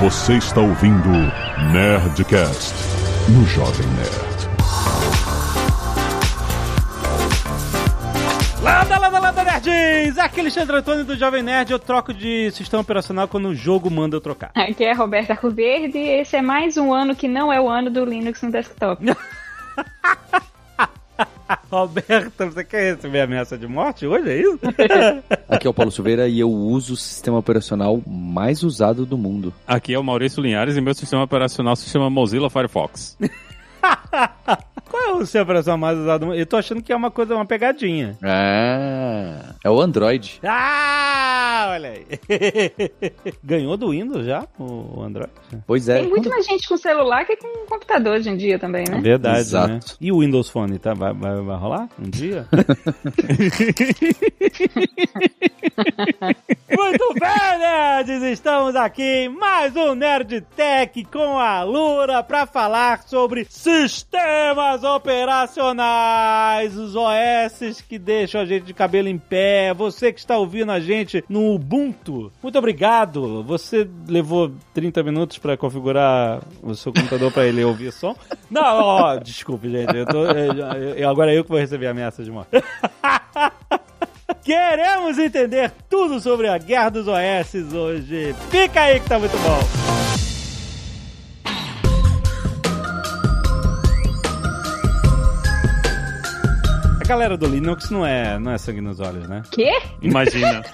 Você está ouvindo Nerdcast no Jovem Nerd. Landa, landa, landa, nerds! Aqui é Alexandre Antônio do Jovem Nerd. Eu troco de sistema operacional quando o jogo manda eu trocar. Aqui é a Roberta Arcoverde e esse é mais um ano que não é o ano do Linux no desktop. Roberta, você quer receber ameaça de morte hoje, é isso? Aqui é o Paulo Silveira e eu uso o sistema operacional mais usado do mundo. Aqui é o Maurício Linhares e meu sistema operacional se chama Mozilla Firefox. Qual é o seu operação mais usado? Eu tô achando que é uma coisa, uma pegadinha. Ah, é o Android. Ah, olha aí. Ganhou do Windows já, o Android? Pois é. Tem muito mais gente com celular que com computador hoje em dia também, né? Verdade, Exato. né? E o Windows Phone, tá? Vai, vai, vai rolar um dia? Muito bem, nerds! Estamos aqui em mais um Nerd Tech com a Lura para falar sobre sistemas operacionais, os OS que deixam a gente de cabelo em pé. Você que está ouvindo a gente no Ubuntu, muito obrigado. Você levou 30 minutos para configurar o seu computador para ele ouvir som? Não, ó, desculpe, gente. Eu tô, eu- eu- agora eu que vou receber a ameaça de morte. Queremos entender tudo sobre a guerra dos OS hoje. Fica aí que tá muito bom. Galera do Linux não é, não é sangue nos olhos, né? Quê? Imagina.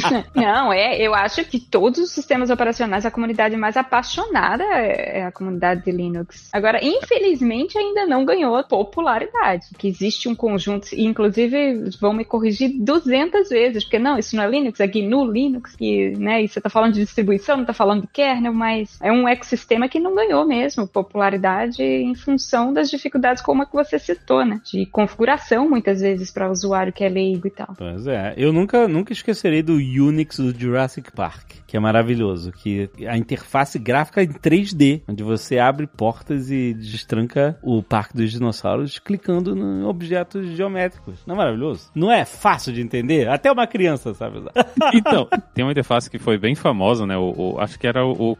Não, é, eu acho que todos os sistemas operacionais, a comunidade mais apaixonada é a comunidade de Linux. Agora, infelizmente, ainda não ganhou popularidade. Que existe um conjunto, e inclusive vão me corrigir 200 vezes, porque não, isso não é Linux, é GNU Linux, que, né, e você tá falando de distribuição, não tá falando de kernel, mas é um ecossistema que não ganhou mesmo popularidade em função das dificuldades como a que você citou, né, de configuração, muitas vezes, para usuário que é leigo e tal. Pois é, eu nunca, nunca esquecerei do Unix do Jurassic Park, que é maravilhoso, que a interface gráfica em 3D, onde você abre portas e destranca o Parque dos Dinossauros clicando em objetos geométricos. Não é maravilhoso? Não é fácil de entender? Até uma criança sabe. Então, tem uma interface que foi bem famosa, né? O, o- acho que era o, o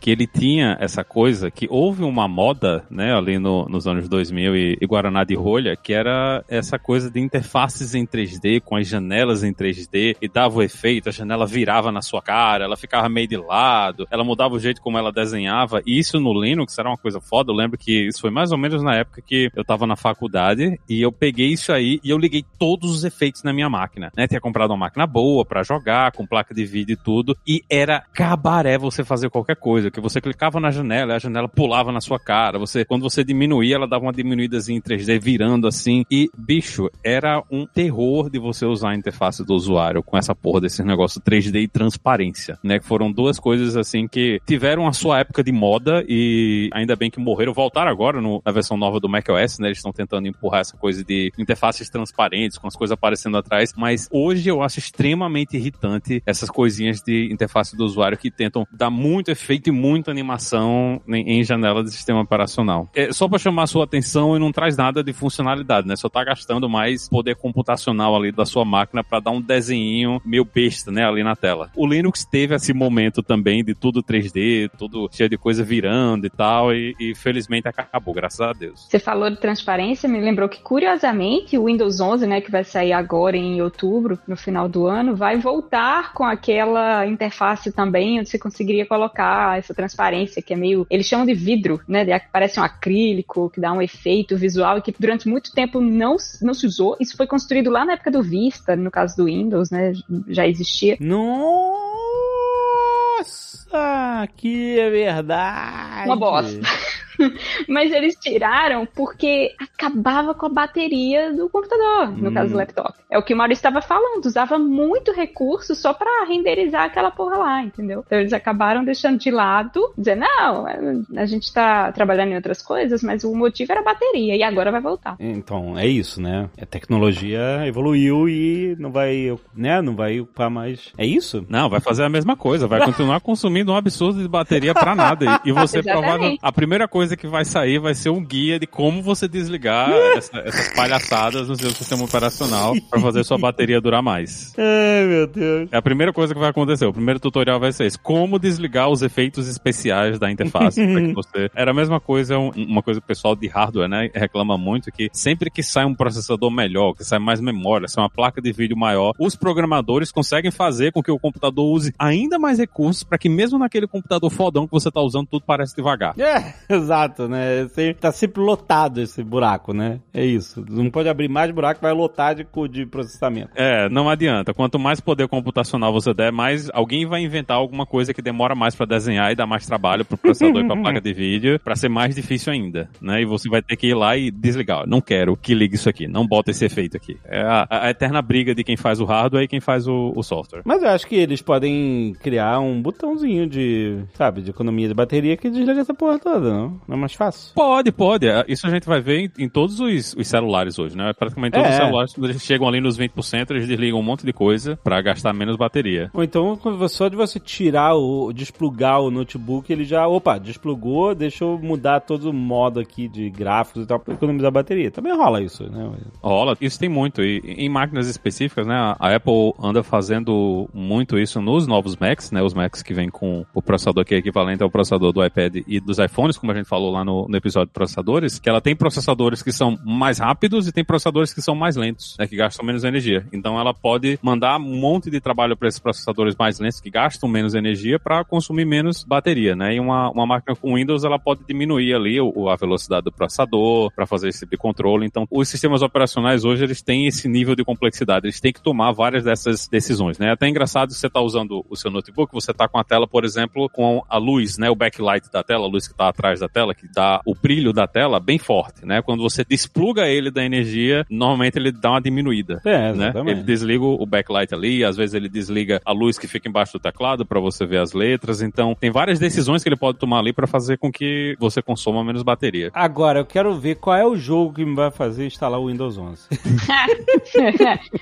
que ele tinha essa coisa que houve uma moda, né, ali no- nos anos 2000 e, e Guaraná de rolha, que era essa coisa de interfaces em 3D, com as janelas em 3D, e dava o efeito, a janela virava na sua cara, ela ficava meio de lado, ela mudava o jeito como ela desenhava, e isso no Linux era uma coisa foda. Eu lembro que isso foi mais ou menos na época que eu tava na faculdade, e eu peguei isso aí e eu liguei todos os efeitos na minha máquina, né? Tinha comprado uma máquina boa pra jogar, com placa de vídeo e tudo, e era cabaré você fazer qualquer coisa, que você clicava na janela, a janela pulava na sua cara, você, quando você diminuía, ela dava uma diminuídazinha em 3D, virando assim, e, bicho, era um terror de você usar a interface do usuário com essa porra desse negócio 3D e transparência, né? Que foram duas coisas, assim, que tiveram a sua época de moda e ainda bem que morreram, voltaram agora no- na versão nova do macOS, né? Eles estão tentando empurrar essa coisa de interfaces transparentes, com as coisas aparecendo atrás, mas hoje eu acho extremamente irritante essas coisinhas de interface do usuário que tentam dar muito efeito e muita animação em, em janela de sistema operacional. É só para chamar a sua atenção e não traz nada de funcionalidade, né? Só tá gastando mais poder computacional ali da sua máquina para dar um desenho meio besta, né, ali na tela. O Linux teve esse momento também de tudo 3D, tudo cheio de coisa virando e tal, e, e felizmente acabou, graças a Deus. Você falou de transparência, me lembrou que, curiosamente, o Windows 11, né, que vai sair agora em outubro, no final do ano, vai voltar com aquela interface também, onde você conseguiria colocar essa transparência, que é meio. Eles chamam de vidro, né? de- que parece um acrílico, que dá um efeito visual e que durante muito tempo não, não se usou. Isso foi construído lá na época do Vista, no caso do Windows, né? Já existia. Nossa, que é verdade. Uma bosta. Mas eles tiraram porque acabava com a bateria do computador, no Hum. caso do laptop. É o que o Maurício estava falando, usava muito recurso só para renderizar aquela porra lá, entendeu? Então eles acabaram deixando de lado, dizendo, não, a gente tá trabalhando em outras coisas, mas o motivo era a bateria, e agora vai voltar. Então, é isso, né? A tecnologia evoluiu e não vai, né? Não vai ocupar mais. É isso? Não, vai fazer a mesma coisa, vai continuar consumindo um absurdo de bateria pra nada. E, e você provavelmente. A primeira coisa coisa que vai sair vai ser um guia de como você desligar essa, essas palhaçadas no seu sistema operacional para fazer sua bateria durar mais. Ai, meu Deus. É a primeira coisa que vai acontecer. O primeiro tutorial vai ser esse: como desligar os efeitos especiais da interface. você... Era a mesma coisa, um- uma coisa que o pessoal de hardware, né, reclama muito que sempre que sai um processador melhor, que sai mais memória, sai uma placa de vídeo maior, os programadores conseguem fazer com que o computador use ainda mais recursos para que mesmo naquele computador fodão que você tá usando, tudo parece devagar. É, exato, né? Sempre- tá sempre lotado esse buraco, né? É isso. Não pode abrir mais buraco, vai lotar de, de processamento. É, não adianta. Quanto mais poder computacional você der, mais alguém vai inventar alguma coisa que demora mais pra desenhar e dá mais trabalho pro processador e pra placa de vídeo, pra ser mais difícil ainda, né? E você vai ter que ir lá e desligar. Não quero que ligue isso aqui, não bota esse efeito aqui. É a, a eterna briga de quem faz o hardware e quem faz o, o software. Mas eu acho que eles podem criar um botãozinho de, sabe, de economia de bateria que desliga essa porra toda, não? Não é mais fácil? Pode, pode. É, Isso a gente vai ver em, em todos os, os celulares hoje, né? Praticamente todos É. os celulares, quando eles chegam ali nos 20%, eles desligam um monte de coisa pra gastar menos bateria. Ou então, só de você tirar o, desplugar o notebook, ele já, opa, desplugou, deixa eu mudar todo o modo aqui de gráficos e tal pra economizar bateria. Também rola isso, né? Rola, isso tem muito. E em máquinas específicas, né? A Apple anda fazendo muito isso nos novos Macs, né? Os Macs que vêm com o processador que é equivalente ao processador do iPad e dos iPhones, como a gente falou lá no, no episódio de processadores, que ela tem processadores que são mais rápidos e tem processadores que são mais lentos, né? Que gastam menos energia. Então ela pode mandar um monte de trabalho para esses processadores mais lentos que gastam menos energia para consumir menos bateria, né? E uma, uma máquina com Windows ela pode diminuir ali o, a velocidade do processador para fazer esse tipo de controle. Então, os sistemas operacionais hoje eles têm esse nível de complexidade, eles têm que tomar várias dessas decisões, né? É até engraçado você está usando o seu notebook, você está com a tela, por exemplo, com a luz, né? O backlight da tela, a luz que está atrás da tela, que dá o brilho da tela bem forte, né? Quando você despluga ele da energia, normalmente ele dá uma diminuída. É, Né? Ele desliga o backlight ali, às vezes ele desliga a luz que fica embaixo do teclado para você ver as letras. Então, tem várias decisões que ele pode tomar ali para fazer com que você consuma menos bateria. Agora, eu quero ver qual é o jogo que me vai fazer instalar o Windows 11.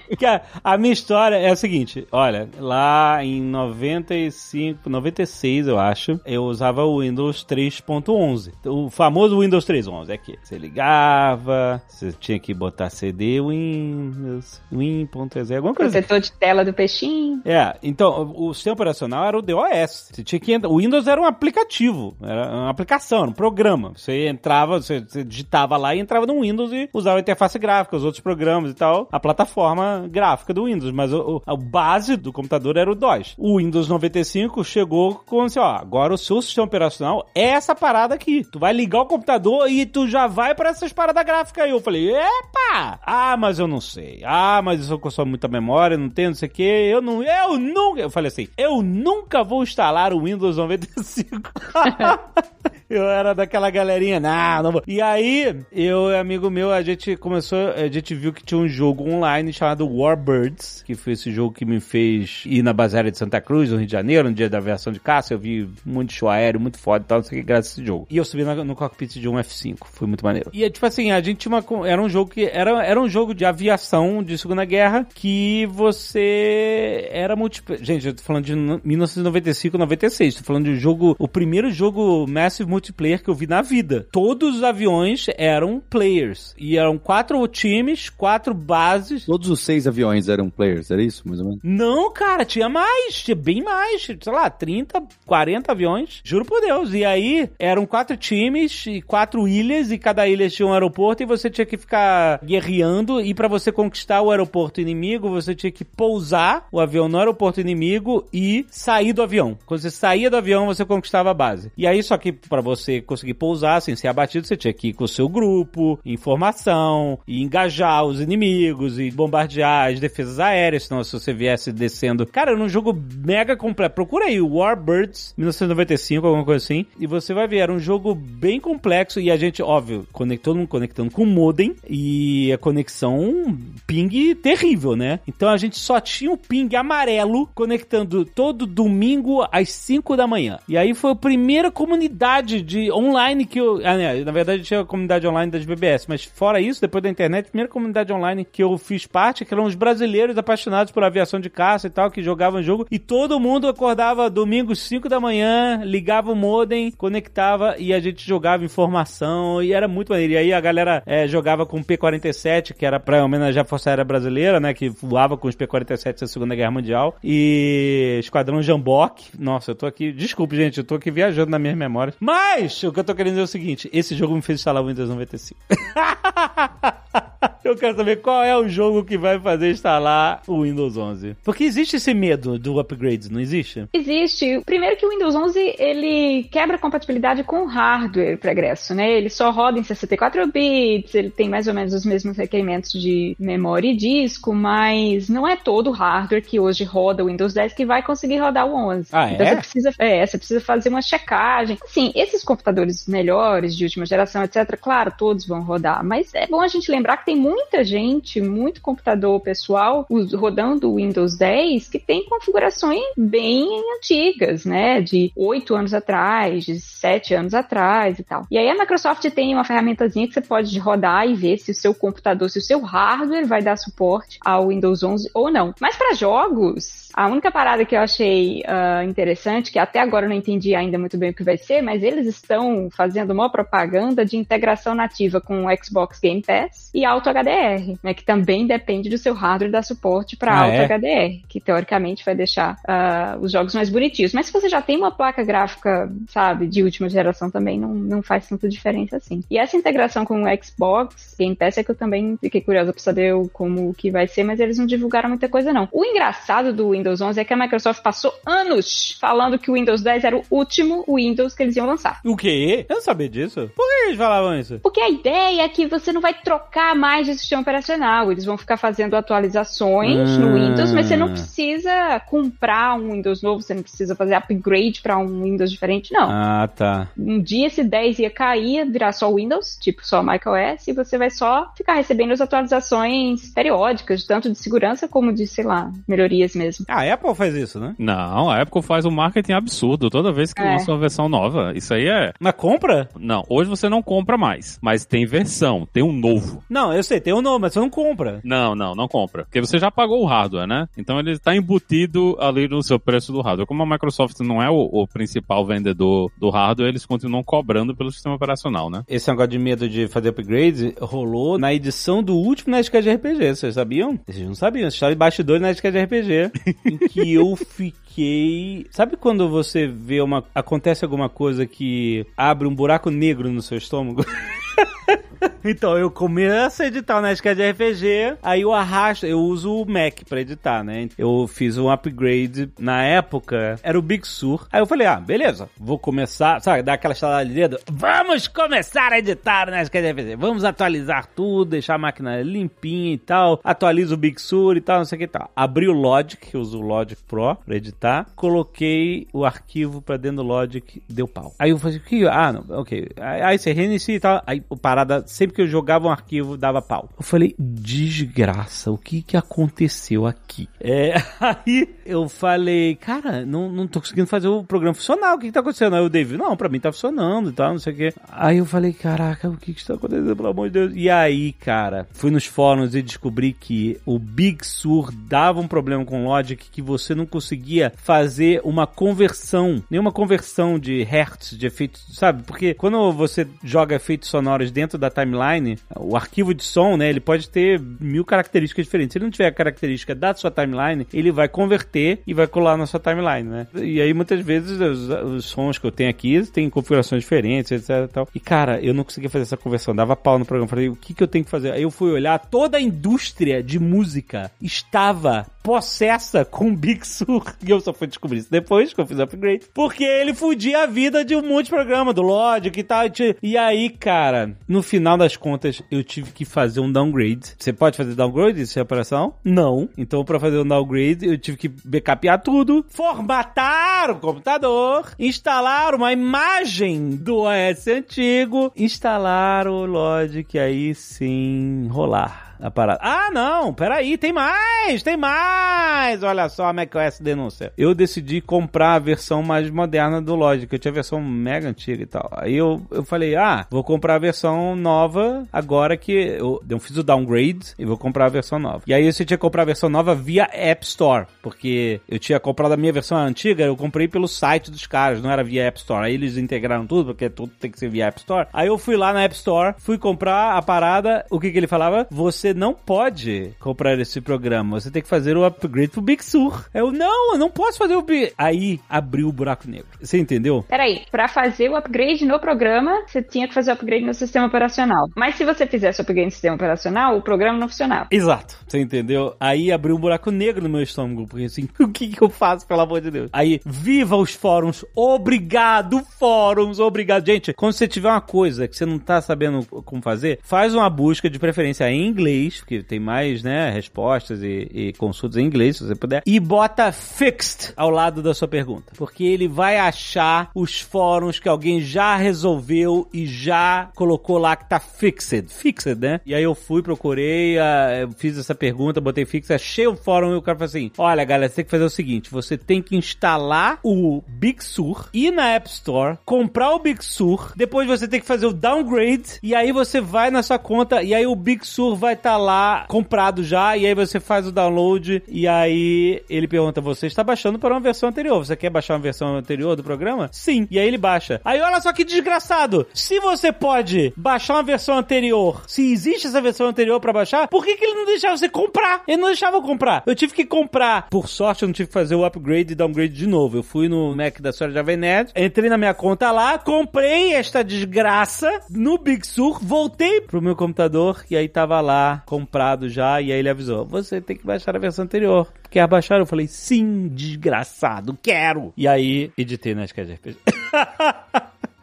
Porque a, a minha história é a seguinte: olha, lá em 95, 96, eu acho, eu usava o Windows 3.11. O famoso Windows 3.11. É que você ligava, você tinha que botar CD, Windows, Win.exe, alguma coisa assim. Protetor de tela do peixinho. É, então, o sistema operacional era o DOS. Você tinha que entrar, o Windows era um aplicativo, era uma aplicação, era um programa. Você entrava, você, você digitava lá e entrava no Windows e usava a interface gráfica, os outros programas e tal, a plataforma gráfica do Windows. Mas o, o- a base do computador era o DOS. O Windows 95 chegou com assim, ó, agora o seu sistema operacional é essa parada aqui. Tu vai ligar o computador e tu já vai pra essas paradas gráficas aí. Eu falei, epa! Ah, mas eu não sei. Ah, mas isso consome muita memória, não tem, não sei o que. Eu não, eu nunca. Eu falei assim, eu nunca vou instalar o Windows 95. Eu era daquela galerinha, não, não vou. E aí, eu e amigo meu, a gente começou, a gente viu que tinha um jogo online chamado Warbirds, que foi esse jogo que me fez ir na base aérea de Santa Cruz, no Rio de Janeiro, no dia da aviação de caça. Eu vi de show aéreo, muito foda e tal, não sei o que, graças a esse jogo. E eu subi no cockpit de um F5, foi muito maneiro. E, tipo assim, a gente tinha uma, era um jogo que, era, era um jogo de aviação de Segunda Guerra, que você era multiplayer. Gente, eu tô falando de no- 1995, 96. Tô falando de um jogo, o primeiro jogo Massive Multiplayer que eu vi na vida. Todos os aviões eram players. E eram quatro times, quatro bases. Todos os seis aviões eram players, era isso, mais ou menos? Não, cara, tinha mais, tinha bem mais, sei lá, 30, 40 aviões, juro por Deus. E aí eram quatro times e quatro ilhas, e cada ilha tinha um aeroporto, e você tinha que ficar guerreando. E pra você conquistar o aeroporto inimigo, você tinha que pousar o avião no aeroporto inimigo e sair do avião. Quando você saía do avião, você conquistava a base. E aí, só que pra você conseguir pousar sem ser abatido, você tinha que ir com o seu grupo, informação, e engajar os inimigos, e bombardear as defesas aéreas, senão se você viesse descendo. Cara, era um jogo mega completo. Procura aí, Warbirds 1995, alguma coisa assim, e você vai ver, era um jogo bem complexo, e a gente, óbvio, conectou, todo mundo conectando com o modem, e a conexão ping terrível, né? Então a gente só tinha o ping amarelo conectando todo domingo às 5 da manhã. E aí foi a primeira comunidade de online que eu. Ah, né, na verdade tinha a comunidade online das BBS, mas fora isso, depois da internet, a primeira comunidade online que eu fiz parte, que eram os brasileiros apaixonados por aviação de caça e tal, que jogavam jogo, e todo mundo acordava domingo 5 da manhã, ligava o modem, conectava e a gente jogava informação, e era muito maneiro. E aí a galera é, jogava com P-47, que era pra homenagear a Força Aérea Brasileira, né, que voava com os P-47 da Segunda Guerra Mundial, e Esquadrão Jambok. Nossa, eu tô aqui, desculpe gente, eu tô aqui viajando na minha memória. Mas, o que eu tô querendo dizer é o seguinte, esse jogo me fez instalar o Windows 95. Eu quero saber qual é o jogo que vai fazer instalar o Windows 11. Porque existe esse medo do upgrade, não existe? Existe. Primeiro que o Windows 11, ele quebra a compatibilidade com o hardware pregresso, né? Ele só roda em 64 bits, ele tem mais ou menos os mesmos requerimentos de memória e disco, mas não é todo o hardware que hoje roda o Windows 10 que vai conseguir rodar o 11. Ah, então é? você precisa, é, você precisa fazer uma checagem. Assim, esses computadores melhores, de última geração, etc., claro, todos vão rodar, mas é bom a gente lembrar que tem muita gente, muito computador pessoal rodando o Windows 10 que tem configurações bem antigas, né? De oito anos atrás, de sete anos atrás e tal. E aí a Microsoft tem uma ferramentazinha que você pode rodar e ver se o seu computador, se o seu hardware vai dar suporte ao Windows 11 ou não. Mas para jogos, a única parada que eu achei ah, interessante, que até agora eu não entendi ainda muito bem o que vai ser, mas eles estão fazendo uma propaganda de integração nativa com o Xbox Game Pass e Auto HDR, né, que também depende do seu hardware dar suporte para Ah, Auto é? HDR, que teoricamente vai deixar ah, os jogos mais bonitinhos. Mas se você já tem uma placa gráfica, sabe, de última geração também, não, não faz tanta diferença assim. E essa integração com o Xbox Game Pass é que eu também fiquei curiosa para saber como que vai ser, mas eles não divulgaram muita coisa não. O engraçado do Windows 11 é que a Microsoft passou anos falando que o Windows 10 era o último Windows que eles iam lançar. O quê? Eu não sabia disso. Por que eles falavam isso? Porque a ideia é que você não vai trocar mais de sistema operacional. Eles vão ficar fazendo atualizações Ah. no Windows, mas você não precisa comprar um Windows novo, você não precisa fazer upgrade para um Windows diferente, não. Ah, tá. Um dia esse 10 ia cair, virar só Windows, tipo só macOS, e você vai só ficar recebendo as atualizações periódicas, tanto de segurança como de, sei lá, melhorias mesmo. Ah, a Apple faz isso, né? Não, a Apple faz um marketing absurdo toda vez que É. lança uma versão nova. Isso aí é. Mas compra? Não, hoje você não compra mais, mas tem versão, tem um novo. Não, eu sei, tem um nome, mas você não compra. Não, não, não compra. Porque você já pagou o hardware, né? Então ele está embutido ali no seu preço do hardware. Como a Microsoft não é o, o principal vendedor do hardware, eles continuam cobrando pelo sistema operacional, né? Esse negócio de medo de fazer upgrade rolou na edição do último Nerdcast de RPG, vocês sabiam? Vocês não sabiam, história de bastidores Nerdcast de RPG, em que eu fiquei... Sabe quando você vê uma... acontece alguma coisa que abre um buraco negro no seu estômago? Então, eu começo a editar o Nerdcast de RPG, aí eu arrasto, eu uso o Mac pra editar, né? Eu fiz um upgrade, na época, era o Big Sur. Aí eu falei, ah, beleza, vou começar, sabe, dar aquela estalada de dedo, vamos começar a editar o Nerdcast de RPG, vamos atualizar tudo, deixar a máquina limpinha e tal, atualizo o Big Sur e tal, não sei o que e tal. Abri o Logic, eu uso o Logic Pro pra editar, coloquei o arquivo pra dentro do Logic, deu pau. Aí eu falei, que, ah, não, ok. Aí, você reinicia e tal, aí o parada, sempre que eu jogava um arquivo, dava pau. Eu falei, desgraça, o que que aconteceu aqui? É, aí eu falei, cara, não, não tô conseguindo fazer o programa funcionar, o que que tá acontecendo? Aí o David, não, pra mim tá funcionando e tal, não sei o que. Aí eu falei, caraca, o que que está acontecendo, pelo amor de Deus? E aí, cara, fui nos fóruns e descobri que o Big Sur dava um problema com o Logic que você não conseguia fazer uma conversão, nenhuma conversão de hertz, de efeitos, sabe? Porque quando você joga efeitos sonoros dentro da timeline, o arquivo de som, né, ele pode ter mil características diferentes. Se ele não tiver a característica da sua timeline, ele vai converter e vai colar na sua timeline, né? E aí muitas vezes os, os sons que eu tenho aqui têm configurações diferentes, etc e tal. E cara, eu não conseguia fazer essa conversão, dava pau no programa. Falei, o que que eu tenho que fazer? Aí eu fui olhar, toda a indústria de música estava possessa com Big Sur. E eu só fui descobrir isso depois que eu fiz o upgrade. Porque ele fudia a vida de um monte de programa, do Logic e tal. e aí, cara, no final das contas, eu tive que fazer um downgrade. Você pode fazer downgrade de operação? Não. Então, pra fazer um downgrade, eu tive que backupear tudo, formatar o computador, instalar uma imagem do OS antigo, instalar o Logic aí sim rolar. A parada. Ah, não, peraí, tem mais, tem mais! Olha só a macOS denúncia. Eu decidi comprar a versão mais moderna do Logic, eu tinha a versão mega antiga e tal. Aí eu, eu falei, ah, vou comprar a versão nova agora que eu, eu fiz o downgrade e vou comprar a versão nova. E aí você tinha que comprar a versão nova via App Store, porque eu tinha comprado a minha versão antiga, eu comprei pelo site dos caras, não era via App Store. Aí eles integraram tudo, porque tudo tem que ser via App Store. Aí eu fui lá na App Store, fui comprar a parada, o que que ele falava? Você não pode comprar esse programa, você tem que fazer o upgrade pro Big Sur. Eu, não, eu não posso fazer o Big... Aí abriu o buraco negro. Você entendeu? Peraí, pra fazer o upgrade no programa, você tinha que fazer o upgrade no sistema operacional. Mas se você fizesse o upgrade no sistema operacional, o programa não funcionava. Exato. Você entendeu? Aí abriu um buraco negro no meu estômago, porque assim, o que que eu faço, pelo amor de Deus? Aí, viva os fóruns, obrigado fóruns, obrigado. Gente, quando você tiver uma coisa que você não tá sabendo como fazer, faz uma busca de preferência em inglês, porque tem mais, né, respostas e, e consultas em inglês, se você puder, e bota fixed ao lado da sua pergunta, porque ele vai achar os fóruns que alguém já resolveu e já colocou lá que tá fixed, fixed, né? E aí eu fui, procurei, uh, fiz essa pergunta, botei fixed, achei o fórum e o cara falou assim, olha galera, você tem que fazer o seguinte, você tem que instalar o Big Sur, ir na App Store, comprar o Big Sur, depois você tem que fazer o downgrade, e aí você vai na sua conta, e aí o Big Sur vai estar tá lá comprado já, e aí você faz o download, e aí ele pergunta, você está baixando para uma versão anterior, você quer baixar uma versão anterior do programa? Sim. E aí ele baixa. Aí olha só que desgraçado, se você pode baixar uma versão anterior, se existe essa versão anterior para baixar, por que, que ele não deixava você comprar? Ele não deixava eu comprar. Eu tive que comprar. Por sorte, eu não tive que fazer o upgrade e downgrade de novo. Eu fui no Mac da senhora Jovem Nerd, entrei na minha conta lá, comprei esta desgraça no Big Sur, voltei pro meu computador e aí tava lá comprado já. E aí ele avisou: você tem que baixar a versão anterior. Quer baixar? Eu falei: sim, desgraçado, quero. E aí editei na Sketch RPG.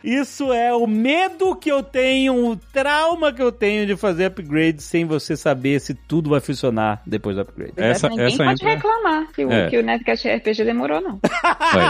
Isso é o medo que eu tenho, o trauma que eu tenho de fazer upgrade sem você saber se tudo vai funcionar depois do upgrade. Essa, ninguém essa pode entra... reclamar que, é. o, que o Netcast RPG demorou, não. É,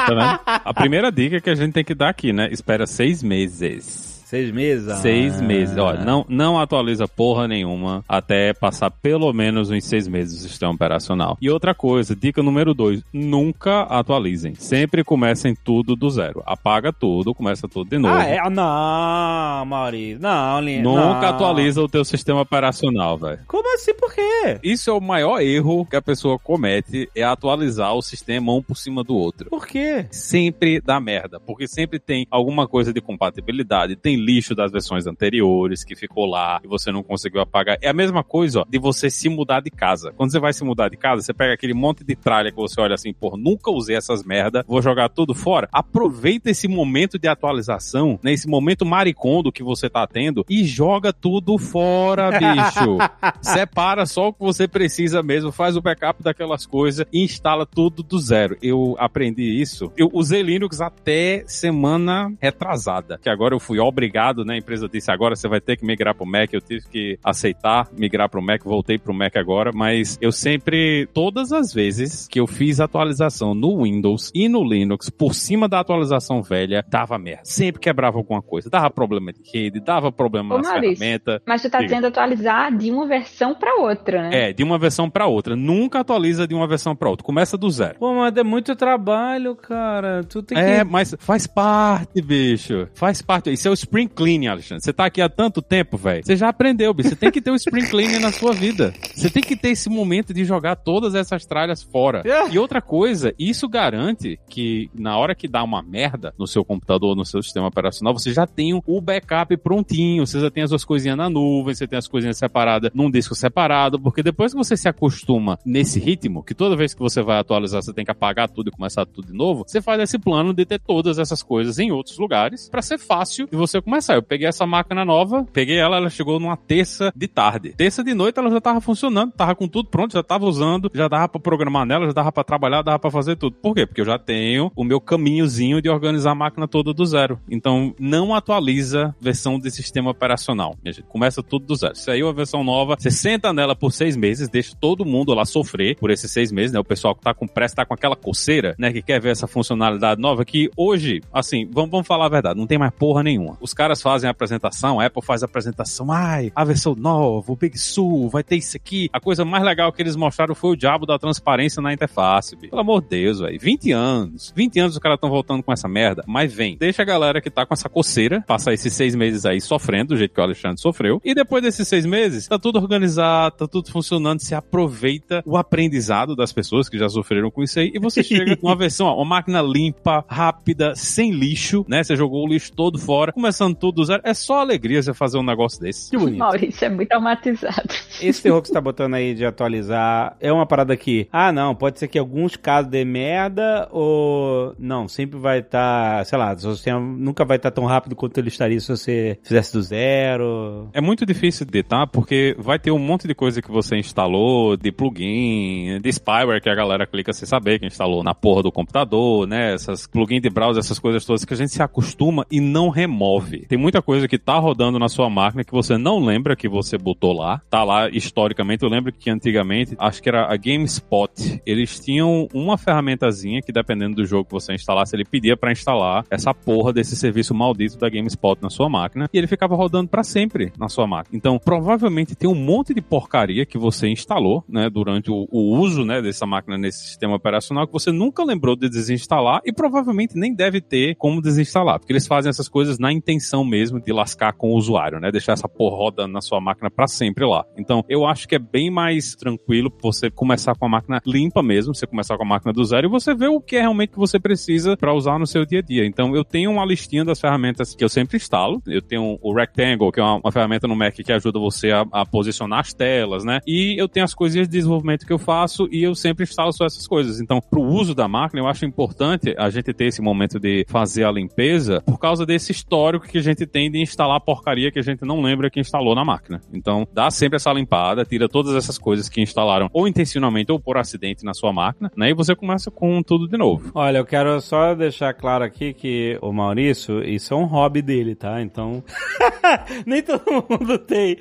tá a primeira dica que a gente tem que dar aqui, né? Espera seis meses. Seis meses? Ah. Seis meses. Ó, não, não atualiza porra nenhuma até passar pelo menos uns seis meses do sistema operacional. E outra coisa, dica número dois, nunca atualizem. Sempre comecem tudo do zero. Apaga tudo, começa tudo de novo. Ah, é? Não, Maurício. Não, Linha. Nunca não. atualiza o teu sistema operacional, velho. Como assim? Por quê? Isso é o maior erro que a pessoa comete, é atualizar o sistema um por cima do outro. Por quê? Sempre dá merda, porque sempre tem alguma coisa de compatibilidade, tem lixo das versões anteriores que ficou lá e você não conseguiu apagar. É a mesma coisa, ó, de você se mudar de casa. Quando você vai se mudar de casa, você pega aquele monte de tralha que você olha assim, pô, nunca usei essas merda, vou jogar tudo fora. Aproveita esse momento de atualização, né, esse momento maricondo que você tá tendo e joga tudo fora, bicho. Separa só o que você precisa mesmo, faz o backup daquelas coisas e instala tudo do zero. Eu aprendi isso. Eu usei Linux até semana retrasada, que agora eu fui obrigado obrigado, né? A empresa disse agora você vai ter que migrar pro Mac. Eu tive que aceitar migrar pro Mac, voltei pro Mac agora, mas eu sempre, todas as vezes que eu fiz atualização no Windows e no Linux, por cima da atualização velha, dava merda. Sempre quebrava alguma coisa. Dava problema de rede, dava problema Ô, nas ferramentas. Mas tu tá dizendo atualizar de uma versão para outra, né? É, de uma versão para outra. Nunca atualiza de uma versão para outra. Começa do zero. Pô, mas é muito trabalho, cara. Tu tem é, que... mas faz parte, bicho. Faz parte. Isso é o Spring Cleaning, Alexandre. Você tá aqui há tanto tempo, velho. Você já aprendeu, bicho. Você tem que ter um Spring Cleaning na sua vida. Você tem que ter esse momento de jogar todas essas tralhas fora. É. E outra coisa, isso garante que na hora que dá uma merda no seu computador, no seu sistema operacional, você já tem o backup prontinho. Você já tem as suas coisinhas na nuvem, você tem as coisinhas separadas num disco separado, porque depois que você se acostuma nesse ritmo, que toda vez que você vai atualizar, você tem que apagar tudo e começar tudo de novo, você faz esse plano de ter todas essas coisas em outros lugares para ser fácil de você começar. Eu peguei essa máquina nova, peguei ela, ela chegou numa terça de tarde. Terça de noite ela já tava funcionando, tava com tudo pronto, já tava usando, já dava pra programar nela, já dava pra trabalhar, dava pra fazer tudo. Por quê? Porque eu já tenho o meu caminhozinho de organizar a máquina toda do zero. Então, não atualiza versão de sistema operacional. Gente, começa tudo do zero. Se aí uma versão nova, você senta nela por seis meses, deixa todo mundo lá sofrer por esses seis meses, né? O pessoal que tá com pressa, tá com aquela coceira, né? Que quer ver essa funcionalidade nova, que hoje, assim, vamos, vamos falar a verdade, não tem mais porra nenhuma. Os caras fazem a apresentação, a Apple faz a apresentação, ai, a versão nova, o Big Sur, vai ter isso aqui. A coisa mais legal que eles mostraram foi o diabo da transparência na interface, bicho. Pelo amor de Deus, velho. 20 anos. 20 anos os caras estão voltando com essa merda. Mas vem, deixa a galera que tá com essa coceira passar esses seis meses aí sofrendo, do jeito que o Alexandre sofreu. E depois desses seis meses, tá tudo organizado, tá tudo funcionando, se aproveita o aprendizado das pessoas que já sofreram com isso aí e você chega com uma versão, ó, uma máquina limpa, rápida, sem lixo, né? Você jogou o lixo todo fora, começando tudo do zero. É só alegria você fazer um negócio desse. Que bonito. Maurício é muito traumatizado. Esse terror que você tá botando aí de atualizar é uma parada que, ah, não, pode ser que alguns casos dê merda ou não, sempre vai estar, tá, sei lá, o sistema nunca vai estar tá tão rápido quanto ele estaria se você fizesse do zero. É muito difícil de tá, porque vai ter um monte de coisa que você instalou, de plugin, de spyware que a galera clica sem saber que instalou na porra do computador, né? Essas plugin de browser, essas coisas todas que a gente se acostuma e não remove. Tem muita coisa que tá rodando na sua máquina que você não lembra que você botou lá, tá lá historicamente. Eu lembro que antigamente, acho que era a GameSpot, eles tinham uma ferramentazinha que dependendo do jogo que você instalasse, ele pedia para instalar essa porra desse serviço maldito da GameSpot na sua máquina e ele ficava rodando para sempre na sua máquina. Então, provavelmente tem um monte de porcaria que você instalou, né, durante o, o uso, né, dessa máquina nesse sistema operacional que você nunca lembrou de desinstalar e provavelmente nem deve ter como desinstalar, porque eles fazem essas coisas na intenção mesmo de lascar com o usuário, né, deixar essa porra rodando na sua máquina para sempre lá. Então, eu acho que é bem mais tranquilo você começar com a máquina limpa mesmo, você começar com a máquina do zero e você vê o que é realmente que você precisa para usar no seu dia a dia. Então, eu tenho uma listinha das ferramentas que eu sempre instalo. Eu tenho o Rectangle, que é uma, uma ferramenta no Mac que ajuda você a, a, posicionar as telas, né? E eu tenho as coisinhas de desenvolvimento que eu faço e eu sempre instalo só essas coisas. Então, pro uso da máquina, eu acho importante a gente ter esse momento de fazer a limpeza por causa desse histórico que a gente tem de instalar porcaria que a gente não lembra que instalou na máquina. Então, dá sempre essa limpada, tira todas essas coisas que instalaram ou intencionalmente ou por acidente na sua máquina, né? E você começa com tudo de novo. Olha, eu quero só deixar claro aqui que o Maurício, isso é um hobby dele, tá? Então, nem todo mundo tem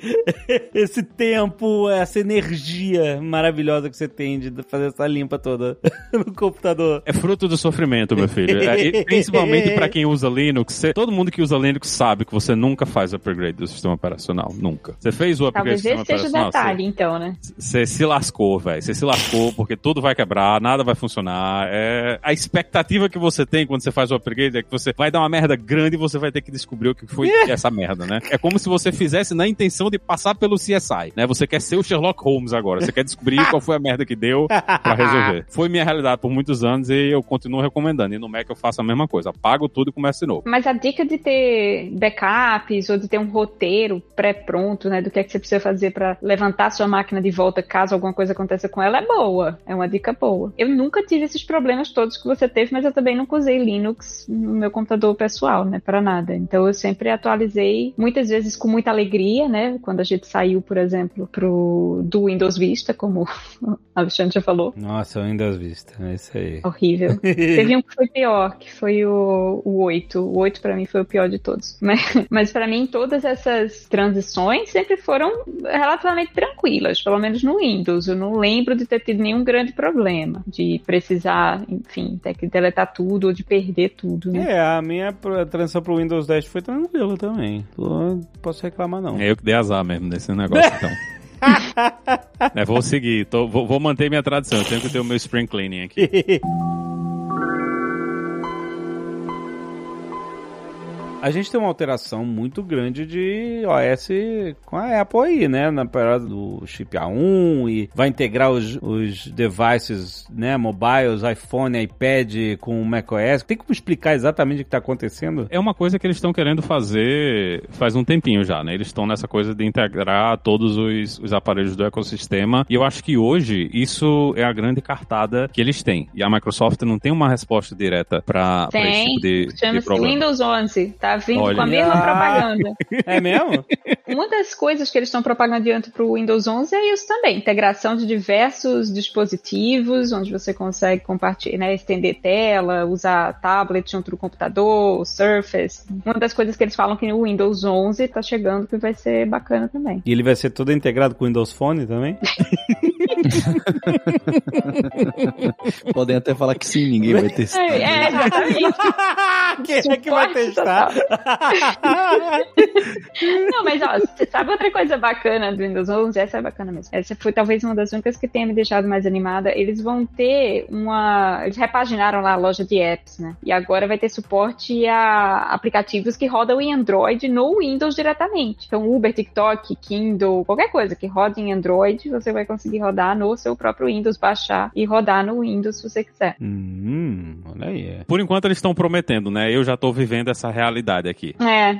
esse tempo, essa energia maravilhosa que você tem de fazer essa limpa toda no computador. É fruto do sofrimento, meu filho. É, principalmente para quem usa Linux. Todo mundo que usa Linux sabe que você nunca faz upgrade do sistema operacional. Nunca. Você fez o upgrade Talvez do sistema operacional? Talvez seja detalhe, então, né? Você se lascou, velho. Você se lascou porque tudo vai quebrar, nada vai funcionar. É... A expectativa que você tem quando você faz o upgrade é que você vai dar uma merda grande e você vai ter que descobrir o que foi essa merda, né? É como se você fizesse na intenção de passar pelo CSI, né? Você quer ser o Sherlock Holmes agora. Você quer descobrir qual foi a merda que deu para resolver. Foi minha realidade por muitos anos e eu continuo recomendando. E no Mac eu faço a mesma coisa. Apago tudo e começo de novo. Mas a dica de ter backups ou de ter um roteiro pré-pronto, né? Do que é que você precisa fazer para levantar sua máquina de volta caso alguma coisa aconteça com ela é boa. É uma dica boa. Eu nunca tive esses problemas todos que você teve, mas eu também nunca usei Linux no meu computador pessoal, né? Para nada. Então eu sempre atualizei, muitas vezes com muita alegria, né? Quando a gente saiu, por exemplo, pro, do Windows Vista, como o Alexandre já falou. Nossa, o Windows Vista, é isso aí. Horrível. Teve um que foi pior, que foi o, o 8. O 8 para mim foi o pior de todos. Mas, mas para mim, todas essas transições sempre foram relativamente tranquilas, pelo menos no Windows. Eu não lembro de ter tido nenhum grande problema, de precisar, enfim, ter que deletar tudo ou de perder tudo, né? É, a minha transição pro Windows 10 foi tranquila também. Não posso reclamar, não. É eu que dei azar mesmo nesse negócio, então. é, vou seguir, tô, vou, vou, manter minha tradição. Eu tenho que ter o meu spring cleaning aqui. a gente tem uma alteração muito grande de OS com a Apple aí, né? Na parada do chip A1 e vai integrar os, os devices, né? Mobiles, iPhone, iPad com o macOS. Tem como explicar exatamente o que está acontecendo? É uma coisa que eles estão querendo fazer faz um tempinho já, né? Eles estão nessa coisa de integrar todos os, os aparelhos do ecossistema e eu acho que hoje isso é a grande cartada que eles têm. E a Microsoft não tem uma resposta direta para esse tipo de, de problema. Windows 11, tá? Vindo Olha. com a mesma propaganda. É mesmo? Uma das coisas que eles estão propagandando para o Windows 11 é isso também, integração de diversos dispositivos, onde você consegue compartilhar, né, estender tela, usar tablet junto do computador, Surface. Uma das coisas que eles falam que o Windows 11 está chegando que vai ser bacana também. E ele vai ser todo integrado com o Windows Phone também? Podem até falar que sim, ninguém vai. É, é, exatamente. Quem é que vai testar? Não, mas ó, você sabe outra coisa bacana do Windows 11? Essa é bacana mesmo. Essa foi talvez uma das únicas que tenha me deixado mais animada. Eles vão ter uma. Eles repaginaram lá a loja de apps, né? E agora vai ter suporte a aplicativos que rodam em Android no Windows diretamente. Então, Uber, TikTok, Kindle, qualquer coisa que roda em Android, você vai conseguir rodar no seu próprio Windows, baixar e rodar no Windows se você quiser. Hum, olha aí. é. Por enquanto eles estão prometendo, né? Eu já tô vivendo essa realidade aqui. É.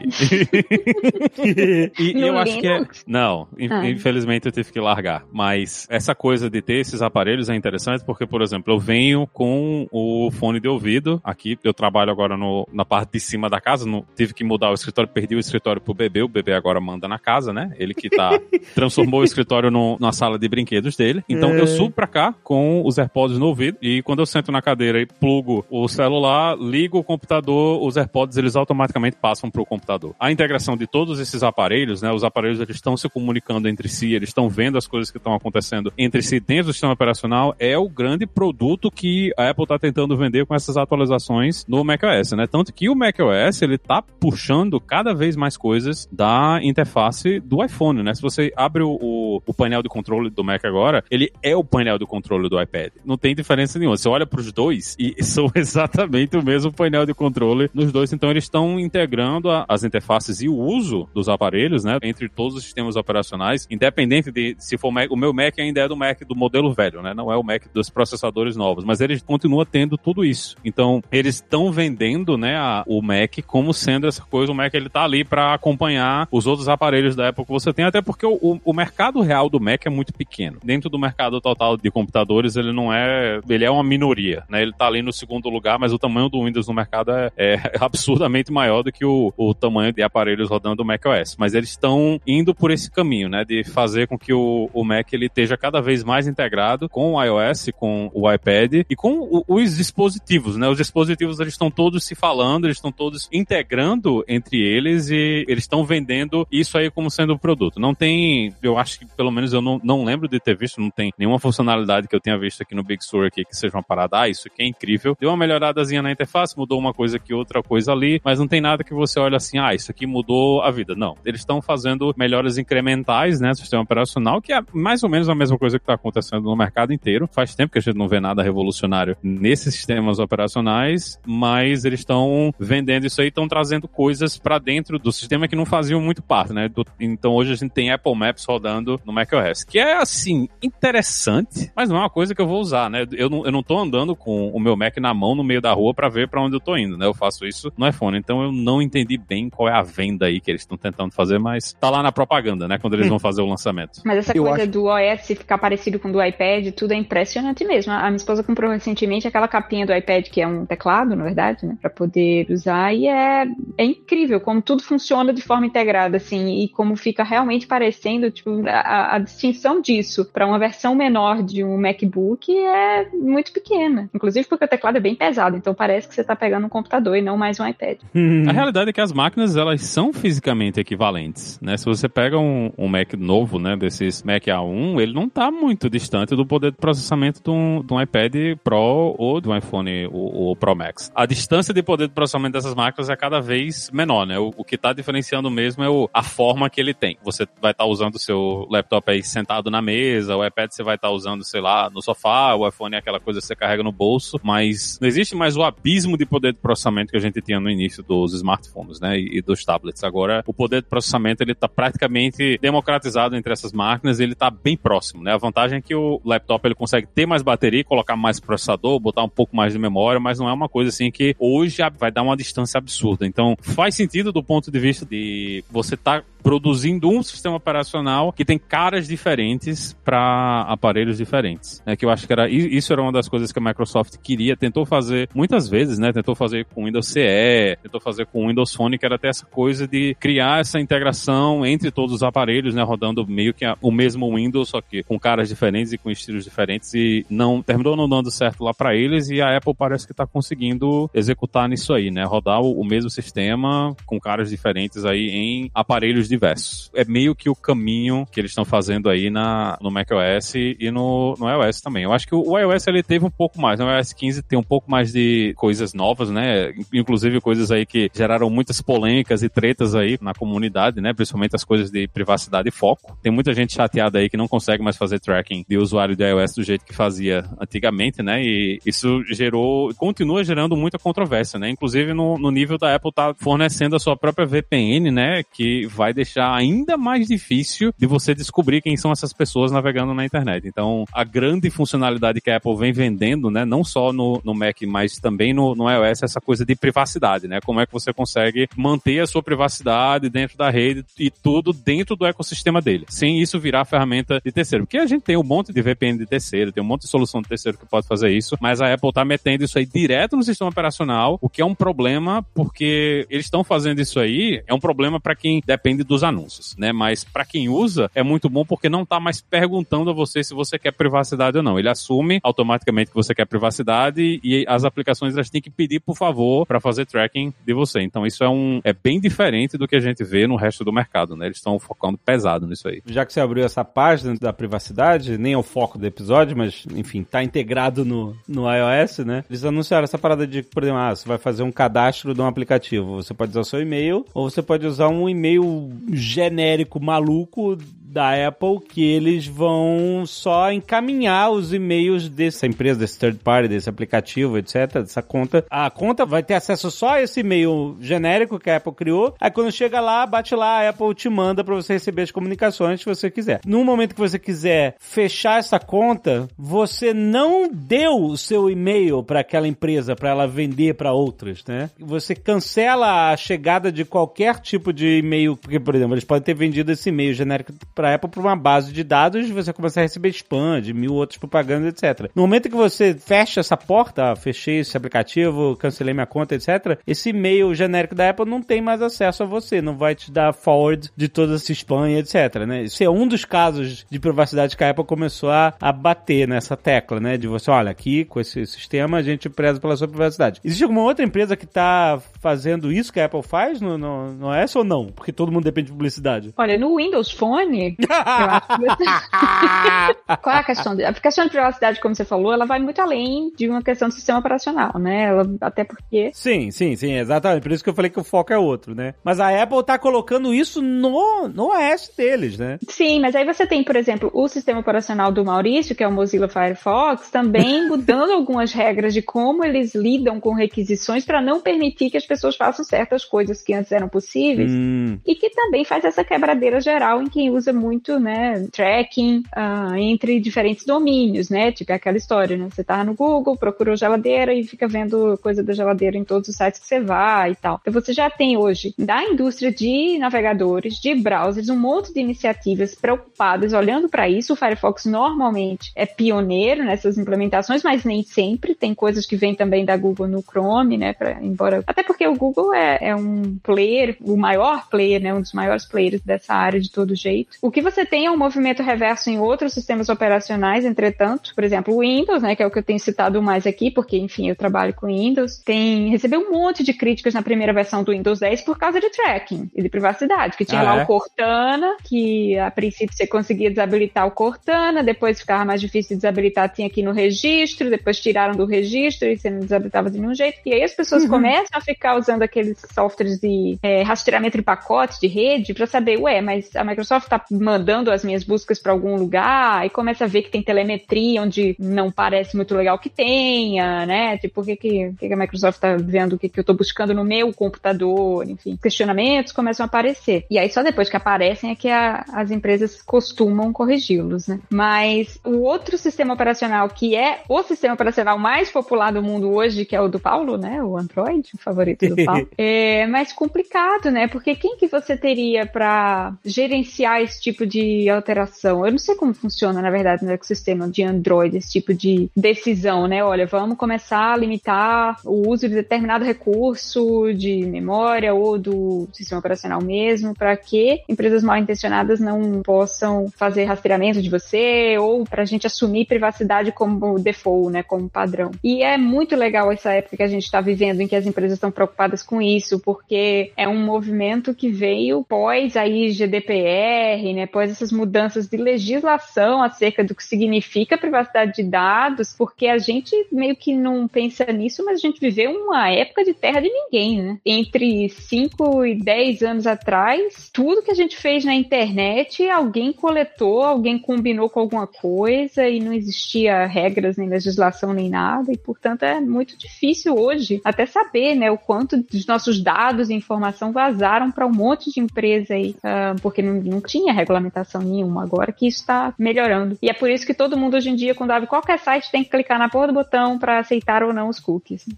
E No eu acho que é. Não, Ah. infelizmente eu tive que largar. Mas essa coisa de ter esses aparelhos é interessante porque, por exemplo, eu venho com o fone de ouvido. Aqui eu trabalho agora no- na parte de cima da casa. Não, tive que mudar o escritório, perdi o escritório pro bebê. O bebê agora manda na casa, né? Ele que tá. transformou o escritório no- numa sala de brinquedos dele. Então É. eu subo pra cá com os AirPods no ouvido. E quando eu sento na cadeira e plugo o celular, ligo o computador, os AirPods eles automaticamente passam pro computador. A integração de todos esses aparelhos, né? Os aparelhos eles estão se comunicando entre si, eles estão vendo as coisas que estão acontecendo entre si dentro do sistema operacional. É o grande produto que a Apple está tentando vender com essas atualizações no macOS, né? Tanto que o macOS ele tá puxando cada vez mais coisas da interface do iPhone, né? Se você abre o, o, o painel de controle do Mac agora, ele é o painel de controle do iPad. Não tem diferença nenhuma. Você olha para os dois e são exatamente o mesmo painel de controle nos dois. Então eles estão integrando a- as interfaces e o uso dos aparelhos, né, entre todos os sistemas operacionais, independente de se for Mac, o meu Mac ainda é do Mac do modelo velho, né? Não é o Mac dos processadores novos, mas eles continuam tendo tudo isso. Então eles estão vendendo, né, a- o Mac como sendo essa coisa. O Mac ele tá ali para acompanhar os outros aparelhos da Apple que você tem, até porque o, o- o mercado real do Mac é muito pequeno. Dentro do mercado total de computadores, ele não é, ele é uma minoria, né? Ele tá ali no segundo lugar, mas o tamanho do Windows no mercado é, é absurdamente maior do que o, o tamanho de aparelhos rodando o macOS. Mas eles estão indo por esse caminho, né? De fazer com que o, o Mac ele esteja cada vez mais integrado com o iOS, com o iPad e com o- os dispositivos, né? Os dispositivos eles estão todos se falando, eles estão todos integrando entre eles e eles estão vendendo isso aí como sendo um produto. Não tem, eu acho que pelo menos eu não, não lembro de ter visto, não tem nenhuma funcionalidade que eu tenha visto aqui no Big Sur aqui que seja uma parada, ah, isso aqui é incrível. Deu uma melhoradazinha na interface, mudou uma coisa aqui, outra coisa ali, mas não tem nada que você olhe assim, ah, isso aqui mudou a vida. Não. Eles estão fazendo melhoras incrementais, né, do sistema operacional, que é mais ou menos a mesma coisa que está acontecendo no mercado inteiro. Faz tempo que a gente não vê nada revolucionário nesses sistemas operacionais, mas eles estão vendendo isso aí, estão trazendo coisas para dentro do sistema que não faziam muito parte, né? Do- então hoje a gente tem Apple Maps rodando no macOS, que é assim interessante, mas não é uma coisa que eu vou usar, né? Eu não, eu não tô andando com o meu Mac na mão no meio da rua para ver para onde eu tô indo, né? Eu faço isso no iPhone, então eu não entendi bem qual é a venda aí que eles estão tentando fazer, mas tá lá na propaganda, né? Quando eles vão fazer o lançamento. Mas essa Eu coisa acho- do OS ficar parecido com o do iPad, tudo é impressionante mesmo. A minha esposa comprou recentemente aquela capinha do iPad, que é um teclado, na verdade, né? Pra poder usar. E é, é incrível como tudo funciona de forma integrada, assim. E como fica realmente parecendo, tipo, a, a distinção disso pra uma versão menor de um MacBook é muito pequena. Inclusive porque o teclado é bem pesado. Então parece que você tá pegando um computador e não mais um iPad. A realidade é que as máquinas, elas são fisicamente equivalentes, né? Se você pega um, um Mac novo, né, desses Mac A1, ele não tá muito distante do poder de processamento de um, de um iPad Pro ou de um iPhone, o, o Pro Max. A distância de poder de processamento dessas máquinas é cada vez menor, né? O, o que tá diferenciando mesmo é o- a forma que ele tem. Você vai estar usando o seu laptop aí sentado na mesa, o iPad você vai estar usando, sei lá, no sofá, o iPhone é aquela coisa que você carrega no bolso, mas não existe mais o abismo de poder de processamento que a gente tinha no início dos smartphones, né, e, dos tablets. Agora, o poder de processamento ele tá praticamente democratizado entre essas máquinas, e ele tá bem próximo, né? A vantagem é que o laptop ele consegue ter mais bateria, colocar mais processador, botar um pouco mais de memória, mas não é uma coisa assim que hoje vai dar uma distância absurda. Então, faz sentido do ponto de vista de você tá produzindo um sistema operacional que tem caras diferentes para aparelhos diferentes. Né? Que eu acho que era isso era uma das coisas que a Microsoft queria, tentou fazer muitas vezes, né? Tentou fazer com Windows CE, tentou fazer com Windows Phone, que era até essa coisa de criar essa integração entre todos os aparelhos, né? Rodando meio que o mesmo Windows, só que com caras diferentes e com estilos diferentes e não terminou não dando certo lá para eles e a Apple parece que tá conseguindo executar nisso aí, né? Rodar o, o mesmo sistema com caras diferentes aí em aparelhos diversos. É meio que o caminho que eles estão fazendo aí na, no macOS. e no, no iOS também. Eu acho que o iOS ele teve um pouco mais, no iOS 15 tem um pouco mais de coisas novas, né? Inclusive coisas aí que geraram muitas polêmicas e tretas aí na comunidade, né? Principalmente as coisas de privacidade e foco. Tem muita gente chateada aí que não consegue mais fazer tracking de usuário de iOS do jeito que fazia antigamente, né? E isso gerou, continua gerando muita controvérsia, né? Inclusive no, no nível da Apple tá fornecendo a sua própria VPN, né? Que vai deixar ainda mais difícil de você descobrir quem são essas pessoas navegando na internet. Então, a grande funcionalidade que a Apple vem vendendo, né? Não só no, no Mac, mas também no, no iOS, essa coisa de privacidade, né? Como é que você consegue manter a sua privacidade dentro da rede e tudo dentro do ecossistema dele, sem isso virar ferramenta de terceiro. Porque a gente tem um monte de VPN de terceiro, tem um monte de solução de terceiro que pode fazer isso, mas a Apple tá metendo isso aí direto no sistema operacional, o que é um problema porque eles estão fazendo isso aí, é um problema para quem depende dos anúncios, né? Mas para quem usa, é muito bom porque não tá mais perguntando a você se você quer privacidade ou não. Ele assume automaticamente que você quer privacidade e as aplicações elas têm que pedir por favor para fazer tracking de você. Então isso é um é bem diferente do que a gente vê no resto do mercado, né? Eles estão focando pesado nisso aí. Já que você abriu essa página da privacidade, nem é o foco do episódio, mas enfim, tá integrado no, no iOS, né? Eles anunciaram essa parada de, por exemplo, ah, você vai fazer um cadastro de um aplicativo. Você pode usar o seu e-mail ou você pode usar um e-mail genérico maluco da Apple que eles vão só encaminhar os e-mails dessa empresa, desse third party, desse aplicativo, etc, dessa conta. A conta vai ter acesso só a esse e-mail genérico que a Apple criou. Aí quando chega lá, bate lá, a Apple te manda para você receber as comunicações se você quiser. No momento que você quiser fechar essa conta, você não deu o seu e-mail para aquela empresa para ela vender para outras, né? Você cancela a chegada de qualquer tipo de e-mail, porque por exemplo, eles podem ter vendido esse e-mail genérico para para a Apple para uma base de dados, você começa a receber spam de mil outras propagandas, etc. No momento que você fecha essa porta, ah, fechei esse aplicativo, cancelei minha conta, etc., esse e-mail genérico da Apple não tem mais acesso a você, não vai te dar forward de todo esse spam e etc, né? Isso é um dos casos de privacidade que a Apple começou a, a bater nessa tecla, né? De você, olha, aqui com esse sistema a gente preza pela sua privacidade. Existe alguma outra empresa que está fazendo isso que a Apple faz no, no, no ou não? Porque todo mundo depende de publicidade. Olha, no Windows Phone, Qual é a questão? A questão de privacidade, como você falou, ela vai muito além de uma questão do sistema operacional, né? Ela, até porque. Sim, sim, sim, exatamente. Por isso que eu falei que o foco é outro, né? Mas a Apple tá colocando isso no, no OS deles, né? Sim, mas aí você tem, por exemplo, o sistema operacional do Maurício, que é o Mozilla Firefox, também mudando algumas regras de como eles lidam com requisições para não permitir que as pessoas façam certas coisas que antes eram possíveis. Hum. E que também faz essa quebradeira geral em quem usa muito, né, tracking uh, entre diferentes domínios, né? Tipo é aquela história, né? Você tá no Google, procurou geladeira e fica vendo coisa da geladeira em todos os sites que você vai e tal. Então você já tem hoje da indústria de navegadores, de browsers, um monte de iniciativas preocupadas olhando para isso. O Firefox normalmente é pioneiro nessas implementações, mas nem sempre. Tem coisas que vêm também da Google no Chrome, né? Pra, embora até porque o Google é, é um player, o maior player, né? Um dos maiores players dessa área de todo jeito. O que você tem é um movimento reverso em outros sistemas operacionais, entretanto, por exemplo, o Windows, né, que é o que eu tenho citado mais aqui, porque, enfim, eu trabalho com Windows, tem recebeu um monte de críticas na primeira versão do Windows 10 por causa de tracking e de privacidade, que tinha ah, lá é? o Cortana, que a princípio você conseguia desabilitar o Cortana, depois ficava mais difícil de desabilitar, tinha aqui no registro, depois tiraram do registro e você não desabilitava de nenhum jeito. E aí as pessoas uhum. começam a ficar usando aqueles softwares de é, rastreamento de pacotes de rede para saber, ué, mas a Microsoft Microsoft está mandando as minhas buscas para algum lugar e começa a ver que tem telemetria onde não parece muito legal que tenha, né? Tipo, o que, que, que a Microsoft está vendo, o que, que eu estou buscando no meu computador, enfim. Questionamentos começam a aparecer. E aí só depois que aparecem é que a, as empresas costumam corrigi-los, né? Mas o outro sistema operacional que é o sistema operacional mais popular do mundo hoje, que é o do Paulo, né? O Android, o favorito do Paulo, é mais complicado, né? Porque quem que você teria para gerenciar esse tipo de alteração. Eu não sei como funciona, na verdade, no ecossistema de Android, esse tipo de decisão, né? Olha, vamos começar a limitar o uso de determinado recurso de memória ou do sistema operacional mesmo, para que empresas mal intencionadas não possam fazer rastreamento de você ou para a gente assumir privacidade como default, né? Como padrão. E é muito legal essa época que a gente está vivendo, em que as empresas estão preocupadas com isso, porque é um movimento que veio pós aí GDPR, né? Após essas mudanças de legislação acerca do que significa privacidade de dados, porque a gente meio que não pensa nisso, mas a gente viveu uma época de terra de ninguém, né? Entre 5 e 10 anos atrás, tudo que a gente fez na internet, alguém coletou, alguém combinou com alguma coisa e não existia regras nem legislação nem nada, e portanto é muito difícil hoje até saber, né, o quanto dos nossos dados e informação vazaram para um monte de empresa aí, uh, porque não, não tinha regulamentação nenhuma. Agora que isso está melhorando. E é por isso que todo mundo hoje em dia, quando abre qualquer site, tem que clicar na porra do botão para aceitar ou não os cookies.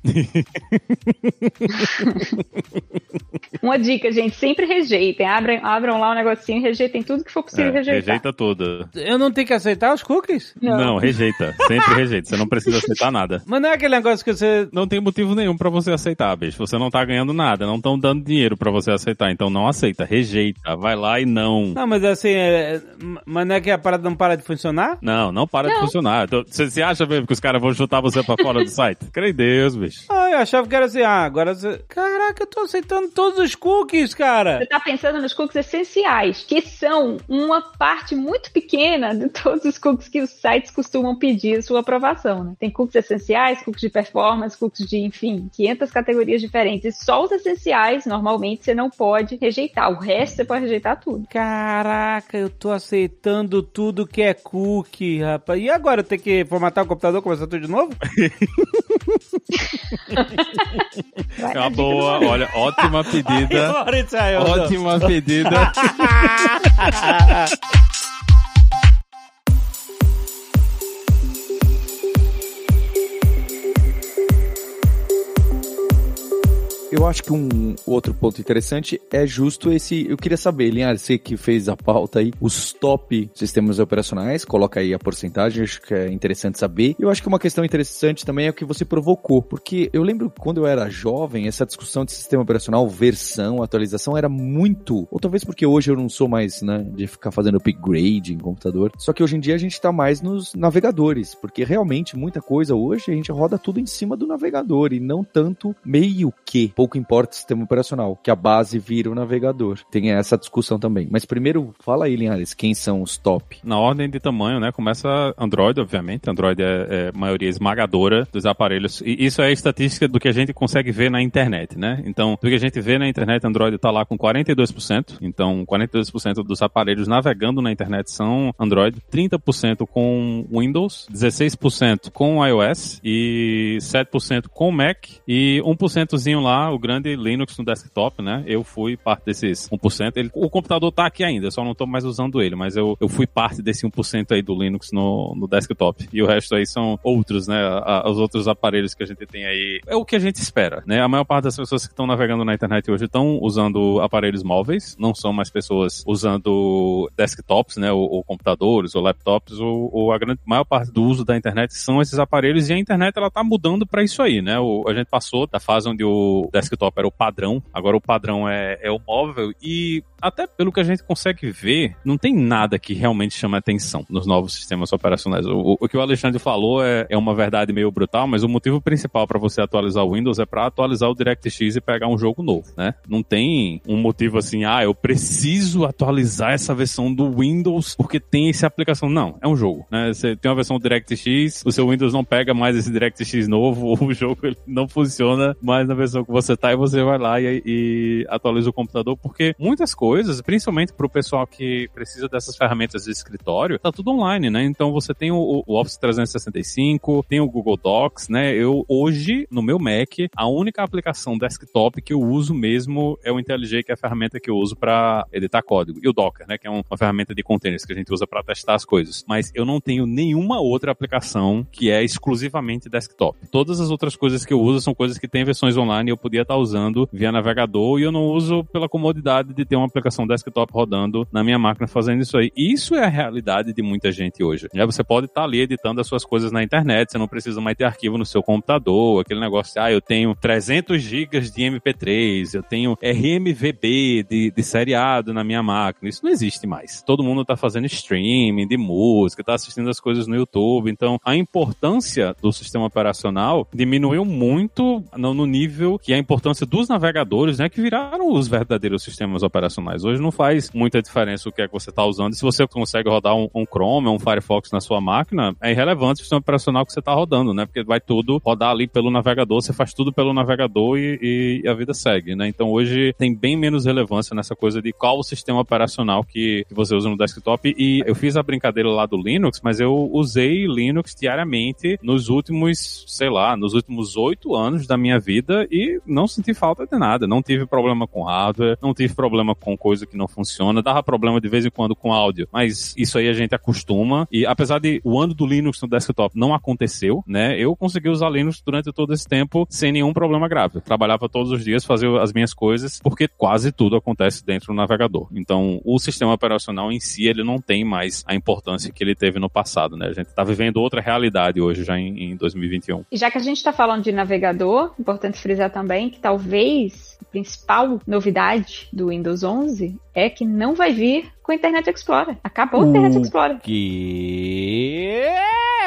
Uma dica, gente, sempre rejeitem. Abram, abram lá o um negocinho e rejeitem tudo que for possível é, rejeitar. Rejeita tudo. Eu não tenho que aceitar os cookies? Não. não, rejeita. Sempre rejeita. Você não precisa aceitar nada. Mas não é aquele negócio que você. Não tem motivo nenhum para você aceitar, bicho. Você não tá ganhando nada. Não estão dando dinheiro para você aceitar. Então não aceita. Rejeita. Vai lá e não. Não, mas assim, é... mas não é que a parada não para de funcionar? Não, não para não. de funcionar. Então, você, você acha mesmo que os caras vão chutar você pra fora do site? Em Deus, bicho. Ah, eu achava que era assim, ah, agora você... Caraca, eu tô aceitando todos os cookies, cara. Você tá pensando nos cookies essenciais, que são uma parte muito pequena de todos os cookies que os sites costumam pedir sua aprovação, né? Tem cookies essenciais, cookies de performance, cookies de, enfim, 500 categorias diferentes. E só os essenciais, normalmente, você não pode rejeitar. O resto você pode rejeitar tudo. Caraca, eu tô aceitando tudo que é cookie, rapaz. E agora eu tenho que formatar o computador, começar tudo de novo? é uma boa, olha, ótima pedida. Ótima pedida. Eu acho que um outro ponto interessante é justo esse. Eu queria saber, Linhares, você que fez a pauta aí, os top sistemas operacionais, coloca aí a porcentagem, acho que é interessante saber. Eu acho que uma questão interessante também é o que você provocou, porque eu lembro quando eu era jovem, essa discussão de sistema operacional, versão, atualização era muito. Ou talvez porque hoje eu não sou mais, né, de ficar fazendo upgrade em computador. Só que hoje em dia a gente tá mais nos navegadores, porque realmente muita coisa hoje a gente roda tudo em cima do navegador e não tanto meio que pouco importa o sistema operacional, que a base vira o navegador. Tem essa discussão também. Mas primeiro, fala aí, Linhares, quem são os top? Na ordem de tamanho, né? Começa Android, obviamente. Android é, é maioria esmagadora dos aparelhos. E isso é a estatística do que a gente consegue ver na internet, né? Então, do que a gente vê na internet, Android está lá com 42%. Então, 42% dos aparelhos navegando na internet são Android, 30% com Windows, 16% com iOS e 7% com Mac e 1%zinho lá o grande Linux no desktop, né? Eu fui parte desses 1%. Ele, o computador tá aqui ainda, só não tô mais usando ele, mas eu, eu fui parte desse 1% aí do Linux no, no desktop. E o resto aí são outros, né? A, os outros aparelhos que a gente tem aí. É o que a gente espera, né? A maior parte das pessoas que estão navegando na internet hoje estão usando aparelhos móveis, não são mais pessoas usando desktops, né? Ou, ou computadores, ou laptops, ou, ou, a grande maior parte do uso da internet são esses aparelhos e a internet ela tá mudando para isso aí, né? O, a gente passou da fase onde o desktop era o padrão, agora o padrão é, é o móvel e até pelo que a gente consegue ver, não tem nada que realmente chame atenção nos novos sistemas operacionais. O, o que o Alexandre falou é, é uma verdade meio brutal, mas o motivo principal para você atualizar o Windows é para atualizar o DirectX e pegar um jogo novo, né? Não tem um motivo assim, ah, eu preciso atualizar essa versão do Windows porque tem essa aplicação. Não, é um jogo, né? Você tem uma versão DirectX, o seu Windows não pega mais esse DirectX novo, o jogo não funciona mais na versão que você tá e você vai lá e, e atualiza o computador porque muitas coisas principalmente para o pessoal que precisa dessas ferramentas de escritório, tá tudo online, né? Então você tem o, o Office 365, tem o Google Docs, né? Eu hoje no meu Mac a única aplicação desktop que eu uso mesmo é o IntelliJ, que é a ferramenta que eu uso para editar código, e o Docker, né? Que é uma ferramenta de containers que a gente usa para testar as coisas. Mas eu não tenho nenhuma outra aplicação que é exclusivamente desktop. Todas as outras coisas que eu uso são coisas que têm versões online e eu podia estar tá usando via navegador e eu não uso pela comodidade de ter uma aplicação desktop rodando na minha máquina fazendo isso aí. Isso é a realidade de muita gente hoje. Né? Você pode estar tá ali editando as suas coisas na internet, você não precisa mais ter arquivo no seu computador, aquele negócio, ah, eu tenho 300 gigas de MP3, eu tenho RMVB de, de seriado na minha máquina. Isso não existe mais. Todo mundo está fazendo streaming de música, está assistindo as coisas no YouTube. Então, a importância do sistema operacional diminuiu muito no, no nível que a, importância dos navegadores, né, que viraram os verdadeiros sistemas operacionais. Hoje não faz muita diferença o que é que você está usando. Se você consegue rodar um, um Chrome, um Firefox na sua máquina, é irrelevante o sistema operacional que você está rodando, né? Porque vai tudo rodar ali pelo navegador, você faz tudo pelo navegador e, e a vida segue, né? Então hoje tem bem menos relevância nessa coisa de qual o sistema operacional que, que você usa no desktop. E eu fiz a brincadeira lá do Linux, mas eu usei Linux diariamente nos últimos, sei lá, nos últimos oito anos da minha vida e não senti falta de nada. Não tive problema com hardware, não tive problema com coisa que não funciona, dava problema de vez em quando com áudio, mas isso aí a gente acostuma. E apesar de o ano do Linux no desktop não aconteceu, né, eu consegui usar Linux durante todo esse tempo sem nenhum problema grave. trabalhava todos os dias, fazia as minhas coisas, porque quase tudo acontece dentro do navegador. Então, o sistema operacional em si, ele não tem mais a importância que ele teve no passado, né? A gente está vivendo outra realidade hoje, já em, em 2021. E já que a gente está falando de navegador, importante frisar também que talvez a principal novidade do Windows 11 é que não vai vir com o Internet Explorer. Acabou o Internet Explorer. Que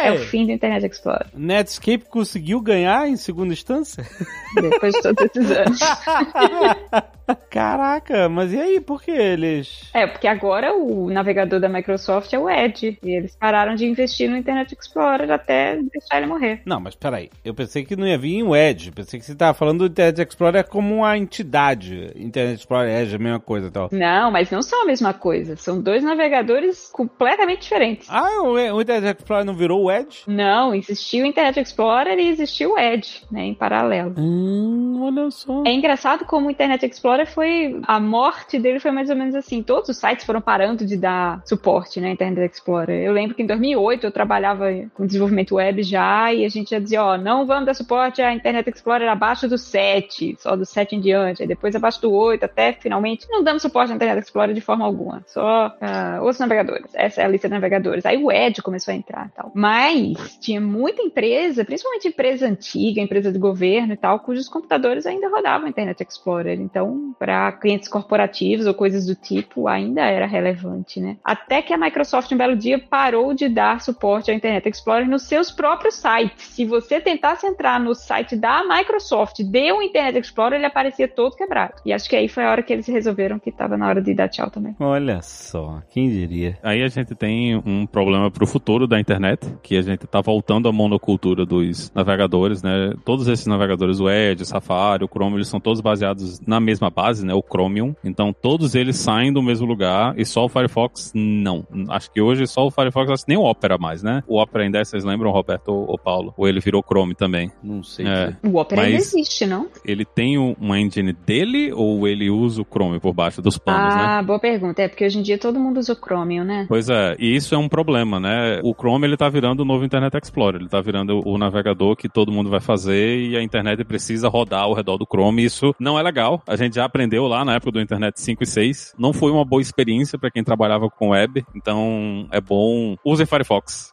É o fim do Internet Explorer. Netscape conseguiu ganhar em segunda instância? Depois de todos esses anos. Caraca, mas e aí? Por que eles. É, porque agora o navegador da Microsoft é o Edge. E eles pararam de investir no Internet Explorer até deixar ele morrer. Não, mas peraí. Eu pensei que não ia vir o Edge. Pensei que você tava falando do Internet Explorer como uma entidade. Internet Explorer é a mesma coisa e tal. Não, mas não são a mesma coisa. São dois navegadores completamente diferentes. Ah, o, o Internet Explorer não virou o Edge? Não, existiu o Internet Explorer e existiu o Edge, né, em paralelo. Hum, olha só. É engraçado como o Internet Explorer foi. A morte dele foi mais ou menos assim. Todos os sites foram parando de dar suporte, né? Internet Explorer. Eu lembro que em 2008 eu trabalhava com desenvolvimento web já e a gente já dizia: ó, não vamos dar suporte a Internet Explorer abaixo do 7, só do 7 em diante. Aí depois abaixo do 8, até finalmente não damos suporte a Internet Explorer de forma alguma. Só uh, outros navegadores. Essa é a lista de navegadores. Aí o Edge começou a entrar tal. Mas tinha muita empresa, principalmente empresa antiga, empresa de governo e tal, cujos computadores ainda rodavam Internet Explorer. Então, para clientes corporativos ou coisas do tipo, ainda era relevante, né? Até que a Microsoft um belo dia parou de dar suporte ao Internet Explorer nos seus próprios sites. Se você tentasse entrar no site da Microsoft, deu um Internet Explorer, ele aparecia todo quebrado. E acho que aí foi a hora que eles resolveram que estava na hora de dar tchau também. Olha só, quem diria? Aí a gente tem um problema pro futuro da internet, que a gente tá voltando à monocultura dos navegadores, né? Todos esses navegadores, o Edge, o Safari, o Chrome, eles são todos baseados na mesma base, né? O Chromium. Então todos eles saem do mesmo lugar e só o Firefox não. Acho que hoje só o Firefox, acho que nem o Opera mais, né? O Opera ainda, é, vocês lembram, Roberto ou Paulo? Ou ele virou Chrome também? Não sei. É. O Opera ainda Mas- existe, não? Ele tem um- uma engine dele ou ele usa o Chrome por baixo dos panos, né? Ah, boa pergunta. É porque hoje em dia todo mundo usa o Chromium, né? Pois é, e isso é um problema, né? O Chrome ele tá virando o novo Internet Explorer, ele tá virando o navegador que todo mundo vai fazer e a internet precisa rodar ao redor do Chrome. Isso não é legal. A gente já aprendeu lá na época do Internet 5 e 6. Não foi uma boa experiência para quem trabalhava com web, então é bom use Firefox.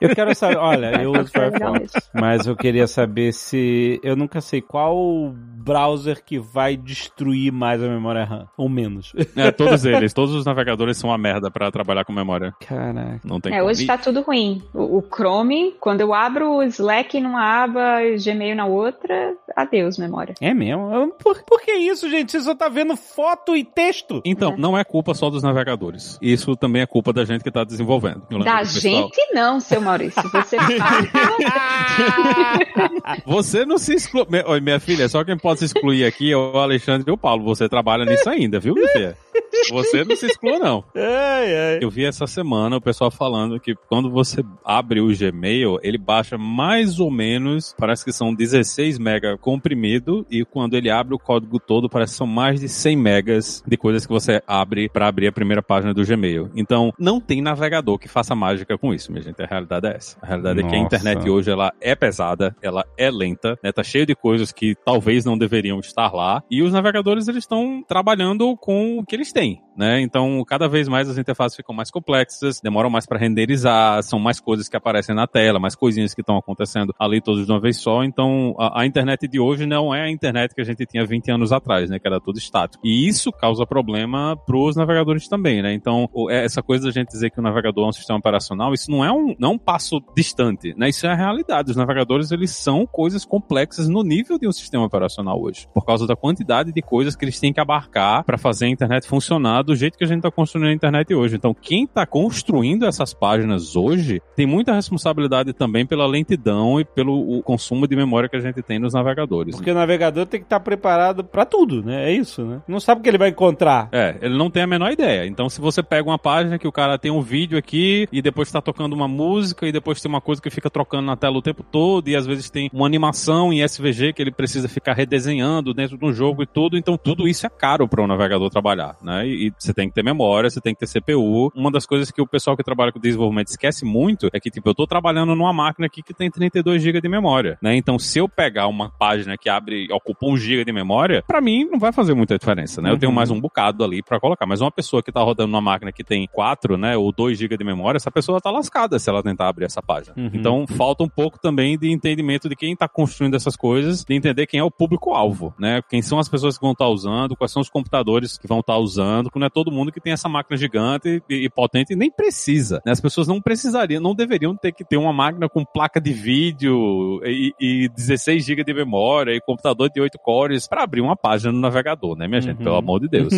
Eu quero saber, olha, eu uso Firefox, mas eu queria saber se. Eu nunca sei qual browser que vai destruir mais a memória RAM, ou menos. É, todos eles, todos os navegadores são uma merda para trabalhar com memória. Caraca. Não tem É, como. hoje tá tudo ruim. O, o Chrome, quando eu abro o Slack numa aba e o Gmail na outra, adeus, memória. É mesmo? Por, por que isso, gente? Você só tá vendo foto e texto. Então, não é culpa só dos navegadores. Isso também é culpa da gente que tá desenvolvendo. Da pessoal- gente não, seu Maurício. Você Você não se exclui. Oi, minha filha, só quem pode se excluir aqui é o Alexandre e o Paulo. Você trabalha nisso ainda, viu, minha filha? Você não se exclua, não. Ai, ai. Eu vi essa semana o pessoal falando que quando você abre o Gmail, ele baixa mais ou menos, parece que são 16 mega comprimido, e quando ele abre o código todo, parece que são mais de 100 megas de coisas que você abre para abrir a primeira página do Gmail. Então, não tem navegador que faça mágica com isso, minha gente. A realidade é essa. A realidade é que a Nossa. internet hoje ela é pesada, ela é lenta, né? Tá cheio de coisas que talvez não deveriam estar lá, e os navegadores eles estão trabalhando com o que eles têm. Né? Então, cada vez mais as interfaces ficam mais complexas, demoram mais para renderizar, são mais coisas que aparecem na tela, mais coisinhas que estão acontecendo ali todos de uma vez só. Então, a, a, internet de hoje não é a internet que a gente tinha 20 anos atrás, né? Que era tudo estático. E isso causa problema para os navegadores também, né? Então, é, essa coisa da gente dizer que o navegador é um sistema operacional, isso não é um, não é um passo distante, né? Isso é a realidade. Os navegadores, eles são coisas complexas no nível de um sistema operacional hoje, por causa da quantidade de coisas que eles têm que abarcar para fazer a internet funcionar do jeito que a gente está construindo a internet hoje. Então, quem está construindo essas páginas hoje tem muita responsabilidade também pela lentidão e pelo consumo de memória que a gente tem nos navegadores. Porque o navegador tem que estar tá preparado para tudo, né? É isso, né? Não sabe o que ele vai encontrar. É, ele não tem a menor ideia. Então, se você pega uma página que o cara tem um vídeo aqui e depois está tocando uma música e depois tem uma coisa que fica trocando na tela o tempo todo e às vezes tem uma animação em SVG que ele precisa ficar redesenhando dentro de um jogo e tudo. Então, tudo isso é caro para o navegador trabalhar, né? E, e você tem que ter memória, você tem que ter CPU. Uma das coisas que o pessoal que trabalha com desenvolvimento esquece muito é que, tipo, eu tô trabalhando numa máquina aqui que tem 32 GB de memória, né? Então, se eu pegar uma página que abre, ocupa 1 GB de memória, para mim não vai fazer muita diferença, né? Eu tenho uhum. mais um bocado ali para colocar. Mas uma pessoa que tá rodando numa máquina que tem 4, né, ou 2 GB de memória, essa pessoa tá lascada se ela tentar abrir essa página. Uhum. Então, falta um pouco também de entendimento de quem tá construindo essas coisas, de entender quem é o público-alvo, né? Quem são as pessoas que vão estar tá usando, quais são os computadores que vão estar tá usando, porque não é todo mundo que tem essa máquina gigante e, e potente e nem precisa. Né? As pessoas não precisariam, não deveriam ter que ter uma máquina com placa de vídeo e, e 16 GB de memória e computador de 8 cores para abrir uma página no navegador, né, minha uhum. gente? Pelo amor de Deus.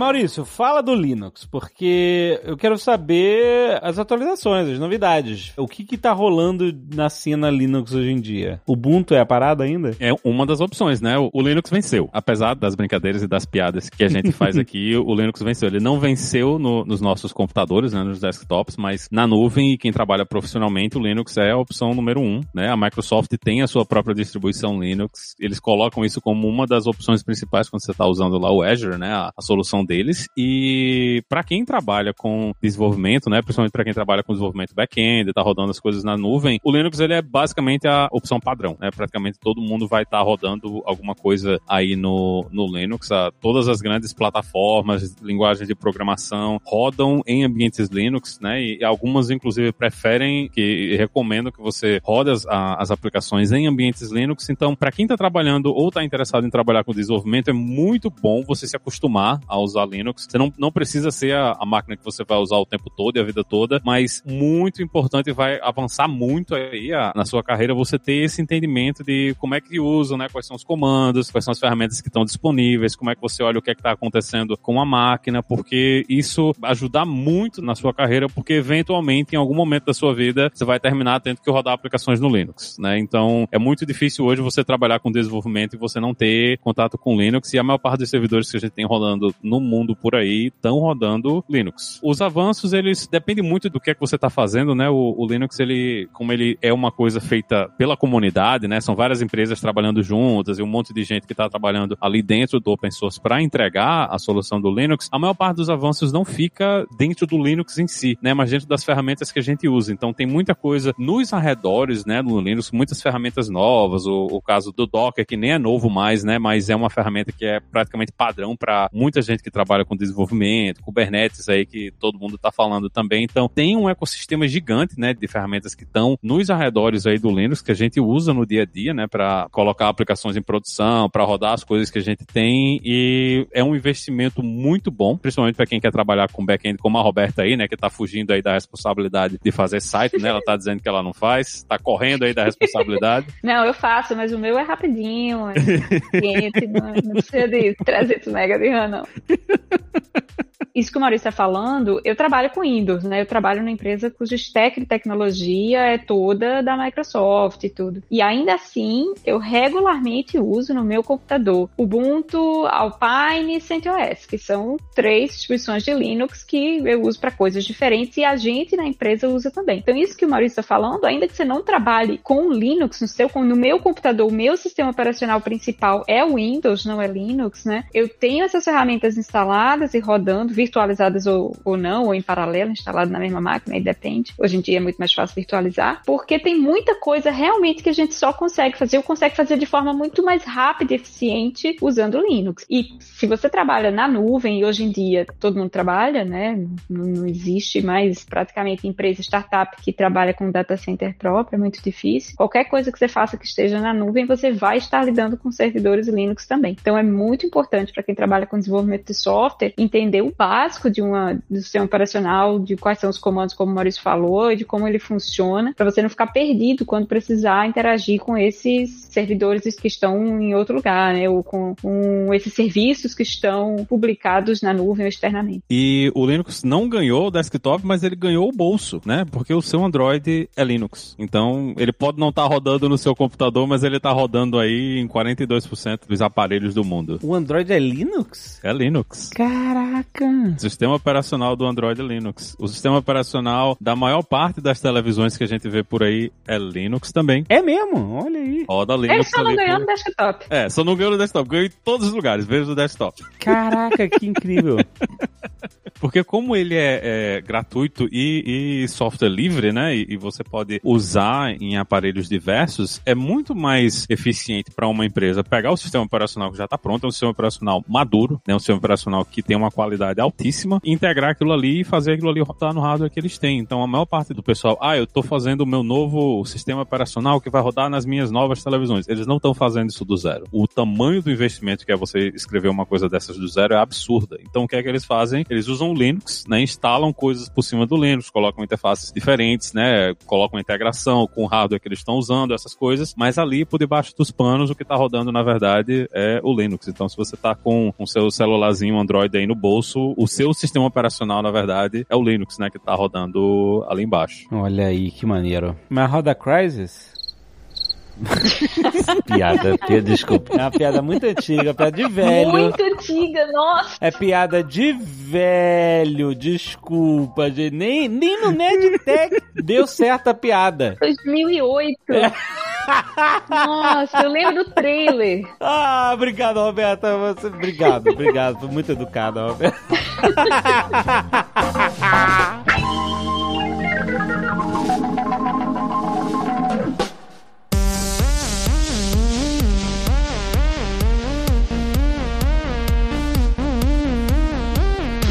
Maurício, fala do Linux, porque eu quero saber as atualizações, as novidades. O que que tá rolando na cena Linux hoje em dia? O Ubuntu é a parada ainda? É uma das opções, né? O Linux venceu. Apesar das brincadeiras e das piadas que a gente faz aqui, o Linux venceu. Ele não venceu no, nos nossos computadores, né, nos desktops, mas na nuvem e quem trabalha profissionalmente, o Linux é a opção número um, né? A Microsoft tem a sua própria distribuição Linux. Eles colocam isso como uma das opções principais quando você está usando lá o Azure, né? A, a solução deles. E para quem trabalha com desenvolvimento, né, principalmente para quem trabalha com desenvolvimento back-end, tá rodando as coisas na nuvem, o Linux ele é basicamente a opção padrão, né? Praticamente todo mundo vai estar tá rodando alguma coisa aí no, no Linux. A, todas as grandes plataformas, linguagens de programação rodam em ambientes Linux, né? E algumas inclusive preferem que recomendam que você rode as, a, as aplicações em ambientes Linux. Então, para quem está trabalhando ou está interessado em trabalhar com desenvolvimento, é muito bom você se acostumar a usar usar Linux. Você não, não precisa ser a, a, máquina que você vai usar o tempo todo e a vida toda, mas muito importante vai avançar muito aí a, na sua carreira você ter esse entendimento de como é que usa, né? Quais são os comandos, quais são as ferramentas que estão disponíveis, como é que você olha o que é que está acontecendo com a máquina, porque isso ajudar muito na sua carreira, porque eventualmente em algum momento da sua vida você vai terminar tendo que rodar aplicações no Linux, né? Então é muito difícil hoje você trabalhar com desenvolvimento e você não ter contato com Linux e a maior parte dos servidores que a gente tem rolando no mundo por aí estão rodando Linux. Os avanços, eles dependem muito do que é que você está fazendo, né? O, o, Linux, ele, como ele é uma coisa feita pela comunidade, né? São várias empresas trabalhando juntas e um monte de gente que está trabalhando ali dentro do open source para entregar a solução do Linux. A maior parte dos avanços não fica dentro do Linux em si, né? Mas dentro das ferramentas que a gente usa. Então tem muita coisa nos arredores, né? No Linux, muitas ferramentas novas. O, o caso do Docker, que nem é novo mais, né? Mas é uma ferramenta que é praticamente padrão para muita gente que trabalha com desenvolvimento, Kubernetes aí que todo mundo está falando também. Então tem um ecossistema gigante, né, de ferramentas que estão nos arredores aí do Linux que a gente usa no dia a dia, né, para colocar aplicações em produção, para rodar as coisas que a gente tem e é um investimento muito bom, principalmente para quem quer trabalhar com back-end como a Roberta aí, né, que está fugindo aí da responsabilidade de fazer site, né? Ela está dizendo que ela não faz, está correndo aí da responsabilidade. Não, eu faço, mas o meu é rapidinho, é quente, não, não precisa de 300 MB de RAM, não. Isso que o Maurício está falando, eu trabalho com Windows, né? Eu trabalho numa empresa cuja stack de tecnologia é toda da Microsoft e tudo. E ainda assim, eu regularmente uso no meu computador Ubuntu, Alpine e CentOS, que são três distribuições de Linux que eu uso para coisas diferentes e a gente na empresa usa também. Então, isso que o Maurício está falando, ainda que você não trabalhe com Linux no seu, no meu computador, o meu sistema operacional principal é o Windows, não é Linux, né? Eu tenho essas ferramentas instaladas e rodando virtualizadas ou, ou não, ou em paralelo, instalado na mesma máquina, aí depende. Hoje em dia é muito mais fácil virtualizar, porque tem muita coisa realmente que a gente só consegue fazer, ou consegue fazer de forma muito mais rápida e eficiente usando Linux. E se você trabalha na nuvem, e hoje em dia todo mundo trabalha, né? Não, não existe mais praticamente empresa startup que trabalha com data center próprio, é muito difícil. Qualquer coisa que você faça que esteja na nuvem, você vai estar lidando com servidores Linux também. Então é muito importante para quem trabalha com desenvolvimento de software entender o básico de uma do sistema operacional, de quais são os comandos, como o Maurício falou, de como ele funciona, para você não ficar perdido quando precisar interagir com esses servidores que estão em outro lugar, né? Ou com, com esses serviços que estão publicados na nuvem ou externamente. E o Linux não ganhou o desktop, mas ele ganhou o bolso, né? Porque o seu Android é Linux. Então, ele pode não estar tá rodando no seu computador, mas ele está rodando aí em 42% dos aparelhos do mundo. O Android é Linux? É Linux. Caraca! O sistema operacional do Android é Linux. O sistema operacional da maior parte das televisões que a gente vê por aí é Linux também. É mesmo? Olha aí. Roda Linux. Ele só não ganhou por... no desktop. É, só não ganhou no desktop. Ganhou em todos os lugares, veja no desktop. Caraca, que incrível. Porque como ele é, é gratuito e, e, software livre, né, e, e, você pode usar em aparelhos diversos, é muito mais eficiente para uma empresa pegar o sistema operacional que já está pronto, é um sistema operacional maduro, né, um sistema operacional que tem uma qualidade altíssima, integrar aquilo ali e fazer aquilo ali rodar no hardware que eles têm. Então a maior parte do pessoal, ah, eu estou fazendo o meu novo sistema operacional que vai rodar nas minhas novas televisões. Eles não estão fazendo isso do zero. O tamanho do investimento que é você escrever uma coisa dessas do zero é absurda. Então o que é que eles fazem? Eles usam o Linux, né, instalam coisas por cima do Linux, colocam interfaces diferentes, né, colocam integração com o hardware que eles estão usando, essas coisas, mas ali por debaixo dos panos o que está rodando na verdade é o Linux. Então se você está com o seu celularzinho Android aí no bolso, o seu sistema operacional na verdade é o Linux, né, que está rodando ali embaixo. Olha aí que maneiro. Mas roda Crysis? piada, piada, desculpa. É uma piada muito antiga, piada de velho. Muito antiga, nossa. É piada de velho, desculpa, gente. Nem, nem no Nerdtech deu certo a piada. 2008. É. Nossa, eu lembro do trailer. Ah, obrigado, Roberta. Você, obrigado, obrigado. Foi muito educada, Roberta.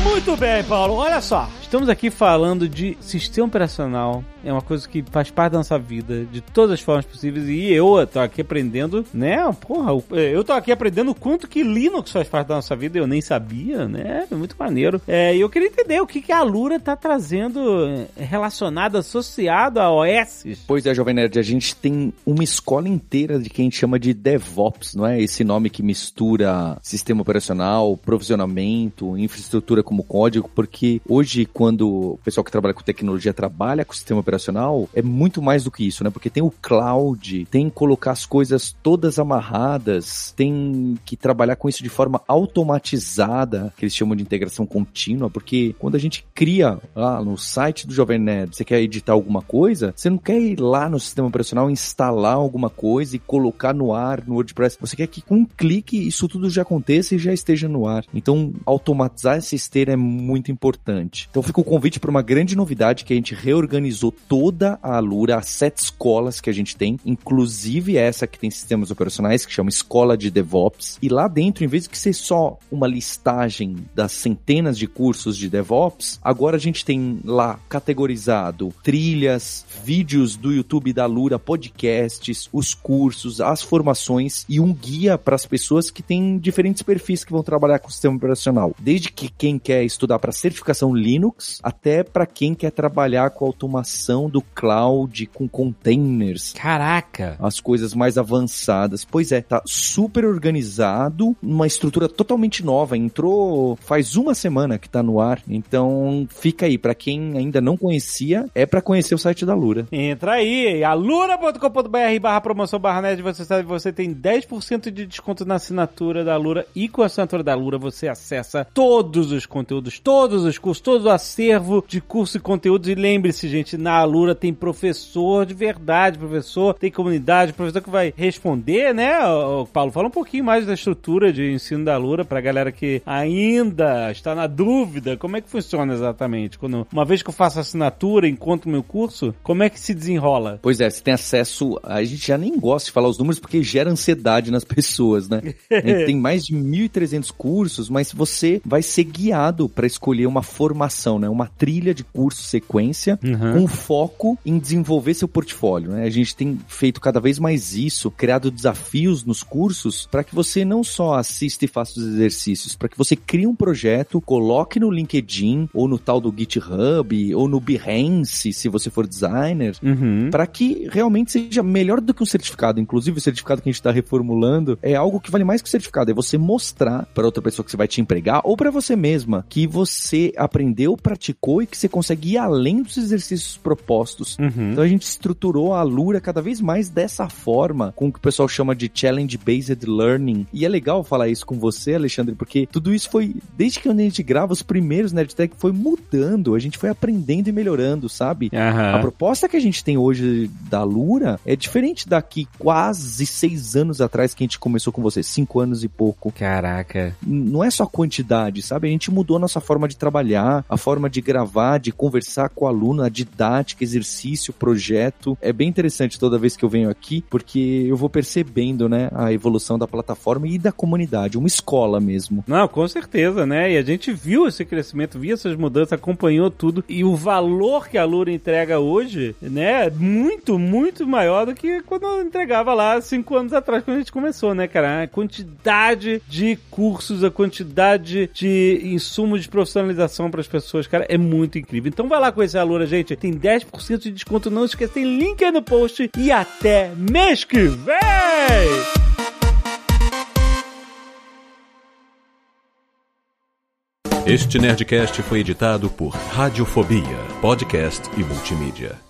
Muito bem, Paulo. Olha só. Estamos aqui falando de sistema operacional. É uma coisa que faz parte da nossa vida, de todas as formas possíveis. E eu tô aqui aprendendo, né? Porra, eu tô aqui aprendendo o quanto que Linux faz parte da nossa vida. Eu nem sabia, né? É muito maneiro. É, e eu queria entender o que, que a Lura tá trazendo é, relacionado, associado a OS. Pois é, Jovem Nerd, a gente tem uma escola inteira de quem a gente chama de DevOps, não é? Esse nome que mistura sistema operacional, provisionamento, infraestrutura como código, porque hoje quando o pessoal que trabalha com tecnologia trabalha com o sistema operacional, é muito mais do que isso, né? Porque tem o cloud, tem colocar as coisas todas amarradas, tem que trabalhar com isso de forma automatizada, que eles chamam de integração contínua, porque quando a gente cria lá no site do Jovem Nerd, você quer editar alguma coisa, você não quer ir lá no sistema operacional instalar alguma coisa e colocar no ar no WordPress. Você quer que com um clique isso tudo já aconteça e já esteja no ar. Então, automatizar essa esteira é muito importante. Então, fica o convite para uma grande novidade que a gente reorganizou toda a Alura, as sete escolas que a gente tem, inclusive essa que tem sistemas operacionais, que chama Escola de DevOps. E lá dentro, em vez de ser só uma listagem das centenas de cursos de DevOps, agora a gente tem lá categorizado trilhas, vídeos do YouTube da Alura, podcasts, os cursos, as formações e um guia para as pessoas que têm diferentes perfis que vão trabalhar com o sistema operacional. Desde que quem quer estudar para certificação Linux, Linux, até para quem quer trabalhar com automação do cloud, com containers. Caraca! As coisas mais avançadas. Pois é, tá super organizado, uma estrutura totalmente nova. Entrou faz uma semana que tá no ar. Então fica aí, para quem ainda não conhecia, é para conhecer o site da Lura. Entra aí, alura.com.br barra promoção barra net, você sabe, você tem 10% de desconto na assinatura da Lura e com a assinatura da Lura você acessa todos os conteúdos, todos os cursos, todos os acervo de curso e conteúdos. E lembre-se, gente, na Alura tem professor de verdade, professor, tem comunidade, professor que vai responder, né? O Paulo, fala um pouquinho mais da estrutura de ensino da Alura pra galera que ainda está na dúvida. Como é que funciona exatamente? Quando, uma vez que eu faço assinatura, encontro meu curso, como é que se desenrola? Pois é, você tem acesso. A gente já nem gosta de falar os números porque gera ansiedade nas pessoas, né? tem mais de 1.300 cursos, mas você vai ser guiado para escolher uma formação, né? Uma trilha de curso sequência Uhum. com foco em desenvolver seu portfólio, né? A gente tem feito cada vez mais isso, criado desafios nos cursos para que você não só assista e faça os exercícios, para que você crie um projeto, coloque no LinkedIn ou no tal do GitHub ou no Behance, se você for designer, Uhum. para que realmente seja melhor do que um certificado. Inclusive, o certificado que a gente está reformulando é algo que vale mais que o certificado. É você mostrar para outra pessoa que você vai te empregar ou para você mesma que você aprendeu, praticou e que você consegue ir além dos exercícios propostos. Uhum. Então a gente estruturou a Lura cada vez mais dessa forma, com o que o pessoal chama de Challenge Based Learning. E é legal falar isso com você, Alexandre, porque tudo isso foi, desde que a gente grava os primeiros Nerdtech, foi mudando, a gente foi aprendendo e melhorando, sabe? Aham. A proposta que a gente tem hoje da Lura é diferente daqui quase seis anos atrás que a gente começou com você, cinco anos e pouco. Caraca. Não é só quantidade, sabe? A gente mudou a nossa forma de trabalhar, a forma de gravar, de conversar com o aluno, a didática, exercício, projeto. É bem interessante toda vez que eu venho aqui, porque eu vou percebendo, né, a evolução da plataforma e da comunidade, uma escola mesmo. Não, com certeza, né? E a gente viu esse crescimento, viu essas mudanças, acompanhou tudo. E o valor que a Lura entrega hoje, né? é Muito, muito maior do que quando eu entregava lá cinco anos atrás, quando a gente começou, né, cara? A quantidade de cursos, a quantidade de insumos de profissionalização para as pessoas, cara, é muito incrível. Então vai lá conhecer a Lura, gente. Tem 10% de desconto, não esqueça, tem link aí no post. E até mês que vem! Este Nerdcast foi editado por Radiofobia, podcast e multimídia.